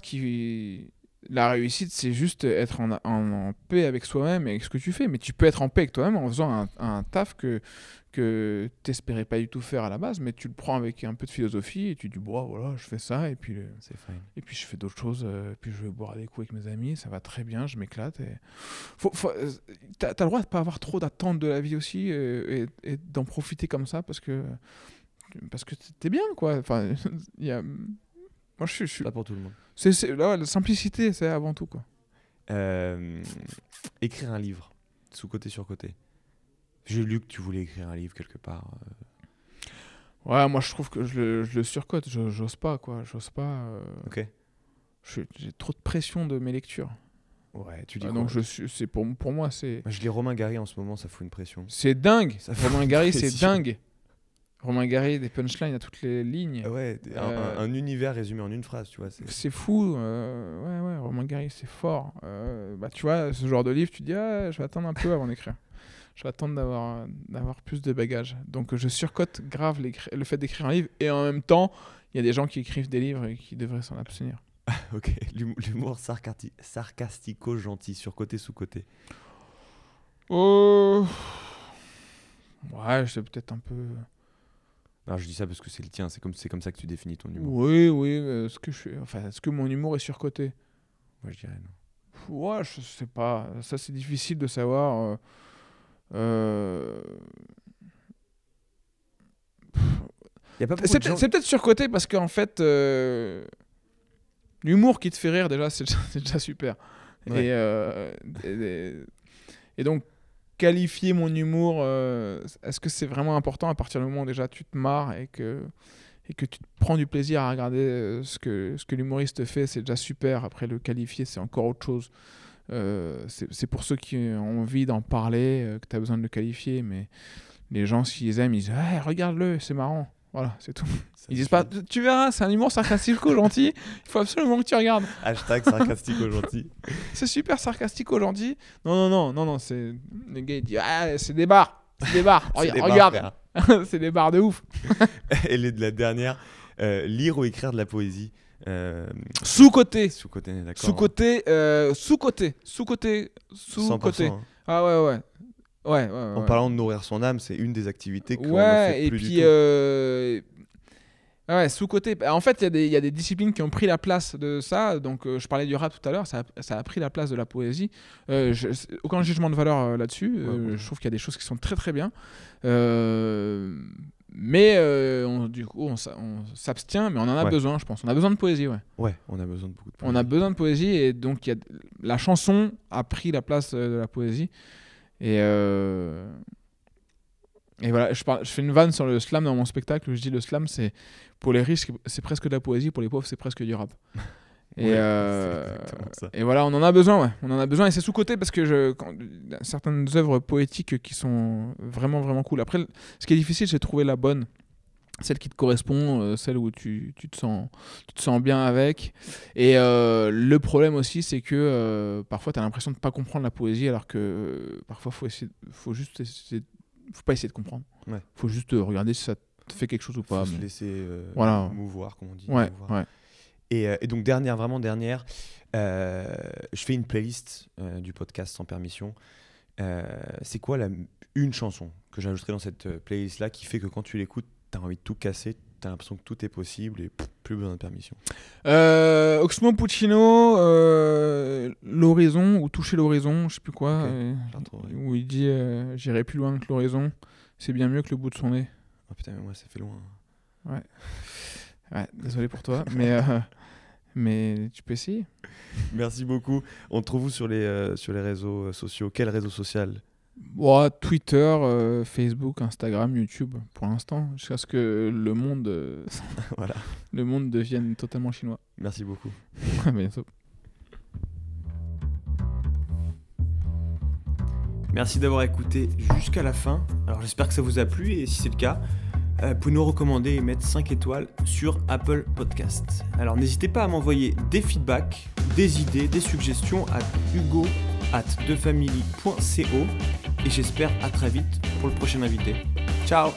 la réussite, c'est juste être en, paix avec soi-même et avec ce que tu fais. Mais tu peux être en paix avec toi-même en faisant un taf que, que tu n'espérais pas du tout faire à la base, mais tu le prends avec un peu de philosophie et tu dis, bon, voilà, je fais ça, et puis, et puis je fais d'autres choses, euh, puis je vais boire des coups avec mes amis, ça va très bien, je m'éclate. Et... Faut, faut- euh, t'as, t'as le droit de pas avoir trop d'attentes de la vie aussi euh, et, et d'en profiter comme ça parce que parce que t'es bien quoi. Enfin, il y a... moi je suis, je suis- Pas pour tout le monde. c'est, là, la simplicité c'est avant tout quoi. Euh, écrire un livre, sous côté sur côté. J'ai lu que tu voulais écrire un livre quelque part. euh. Ouais, moi je trouve que je le, je le surcote, j'ose pas quoi, j'ose pas. euh, Ok. j'ai trop de pression de mes lectures. Ouais, tu dis Ah, quoi? donc je suis, c'est pour, pour moi c'est Moi, je lis Romain Gary en ce moment, ça fout une pression. c'est dingue. Ça Romain Gary c'est dingue. Romain Gary des punchlines à toutes les lignes. Ah Ouais, un, Euh, un univers résumé en une phrase, tu vois. c'est- C'est fou, euh, ouais, ouais, Romain Gary, c'est fort. Euh, bah, tu vois, ce genre de livre, tu dis, ah, je vais attendre un peu avant d'écrire. Je vais attendre d'avoir, d'avoir plus de bagages. Donc, je surcote grave le fait d'écrire un livre. Et en même temps, il y a des gens qui écrivent des livres et qui devraient s'en abstenir. Ok, l'hum- l'humour sarcati- sarcastico-gentil, sur côté, sous côté. Oh. Ouais, c'est peut-être un peu. Alors je dis ça parce que c'est le tien, c'est comme, c'est comme ça que tu définis ton humour. Oui, oui. euh, Est-ce que, je suis... enfin, est-ce que mon humour est surcoté Moi je dirais non. Ouais, je sais pas. Ça, c'est difficile de savoir. Euh, C'est gens... peut-être surcoté parce qu'en fait, euh, l'humour qui te fait rire, déjà, c'est déjà, super. Ouais. Et, euh, et, donc, qualifier mon humour, euh, est-ce que c'est vraiment important à partir du moment où déjà tu te marres et que, et que tu te prends du plaisir à regarder ce que, ce que l'humoriste fait, c'est déjà super. Après, le qualifier, c'est encore autre chose. Euh, c'est pour ceux qui ont envie d'en parler euh, que tu as besoin de le qualifier, mais les gens, s'ils aiment, ils disent hey, Regarde-le, c'est marrant. Voilà, c'est tout. Ils disent pas, tu verras, c'est un humour sarcastique gentil. Il faut absolument que tu regardes. Hashtag sarcastico-gentil. C'est super sarcastique gentil. Non, non, non, non, non, c'est. Les gars, ils disent, ah, c'est des bars. C'est des bars. Regarde, des c'est des bars de ouf. Et les de la dernière, euh, lire ou écrire de la poésie? Euh, Sous-côté. sous-côté, d'accord. Sous-côté. euh, Sous-côté. Sous-côté. Sous-côté. 100%, hein. Ah ouais, ouais. Ouais, ouais, ouais. En parlant de nourrir son âme, c'est une des activités qu'on ne Ouais, fait et plus du puis. euh, Ouais, sous-côté. Bah, En fait, il y, a des- il y a des disciplines qui ont pris la place de ça. Donc, euh, je parlais du rap tout à l'heure, ça, a- ça a pris la place de la poésie. Euh, je- aucun jugement de valeur euh, là-dessus. Euh, ouais. Je trouve qu'il y a des choses qui sont très très bien. Mais euh, on- du coup, on s'a- on s'abstient, mais on en a Ouais. besoin, je pense. On a besoin de poésie, ouais. Ouais, on a besoin de beaucoup de On a besoin de poésie et donc y a... la chanson a pris la place euh, de la poésie. Et, euh, et voilà, je fais une vanne sur le slam dans mon spectacle. où Je dis le slam, c'est pour les riches, c'est presque de la poésie, pour les pauvres, c'est presque du rap. Et, Ouais, euh, et voilà, on en a besoin, ouais. On en a besoin et c'est sous-côté parce que je, quand- certaines œuvres poétiques qui sont vraiment, vraiment cool. Après, ce qui est difficile, c'est de trouver la bonne, celle qui te correspond, euh, celle où tu, tu, te sens, tu te sens bien avec. Et euh, le problème aussi, c'est que euh, parfois, tu as l'impression de ne pas comprendre la poésie alors que parfois, il faut, essayer, faut juste essayer, faut pas essayer de comprendre. Ouais. faut juste regarder si ça te fait quelque chose ou Faut pas. se mais- laisser Voilà. mouvoir, comme on dit. Ouais, mouvoir. ouais. Et, euh, et donc, dernière, vraiment dernière, euh, je fais une playlist euh, du podcast sans permission. Euh, c'est quoi la, une chanson que j'ajouterai dans cette playlist-là qui fait que quand tu l'écoutes, tu as envie de tout casser, tu as l'impression que tout est possible et pff, plus besoin de permission? Oxmo Puccino, l'horizon, ou toucher l'horizon, je sais plus quoi, où il dit J'irai plus loin que l'horizon, c'est bien mieux que le bout de son nez. Oh putain, mais moi, ça fait loin. Ouais, désolé pour toi, mais, euh, mais tu peux essayer. Merci beaucoup. On te trouve où sur les, euh, sur les réseaux euh, sociaux? Quel réseau social? Ouais, Twitter, euh, Facebook, Instagram, YouTube, pour l'instant, jusqu'à ce que le monde, euh, Voilà. le monde devienne totalement chinois. Merci beaucoup. À bientôt. Merci d'avoir écouté jusqu'à la fin. Alors j'espère que ça vous a plu et si c'est le cas, euh, pouvez nous recommander et mettre 5 étoiles sur Apple Podcast. Alors n'hésitez pas à m'envoyer des feedbacks, des idées, des suggestions à hugo at et j'espère à très vite pour le prochain invité. Ciao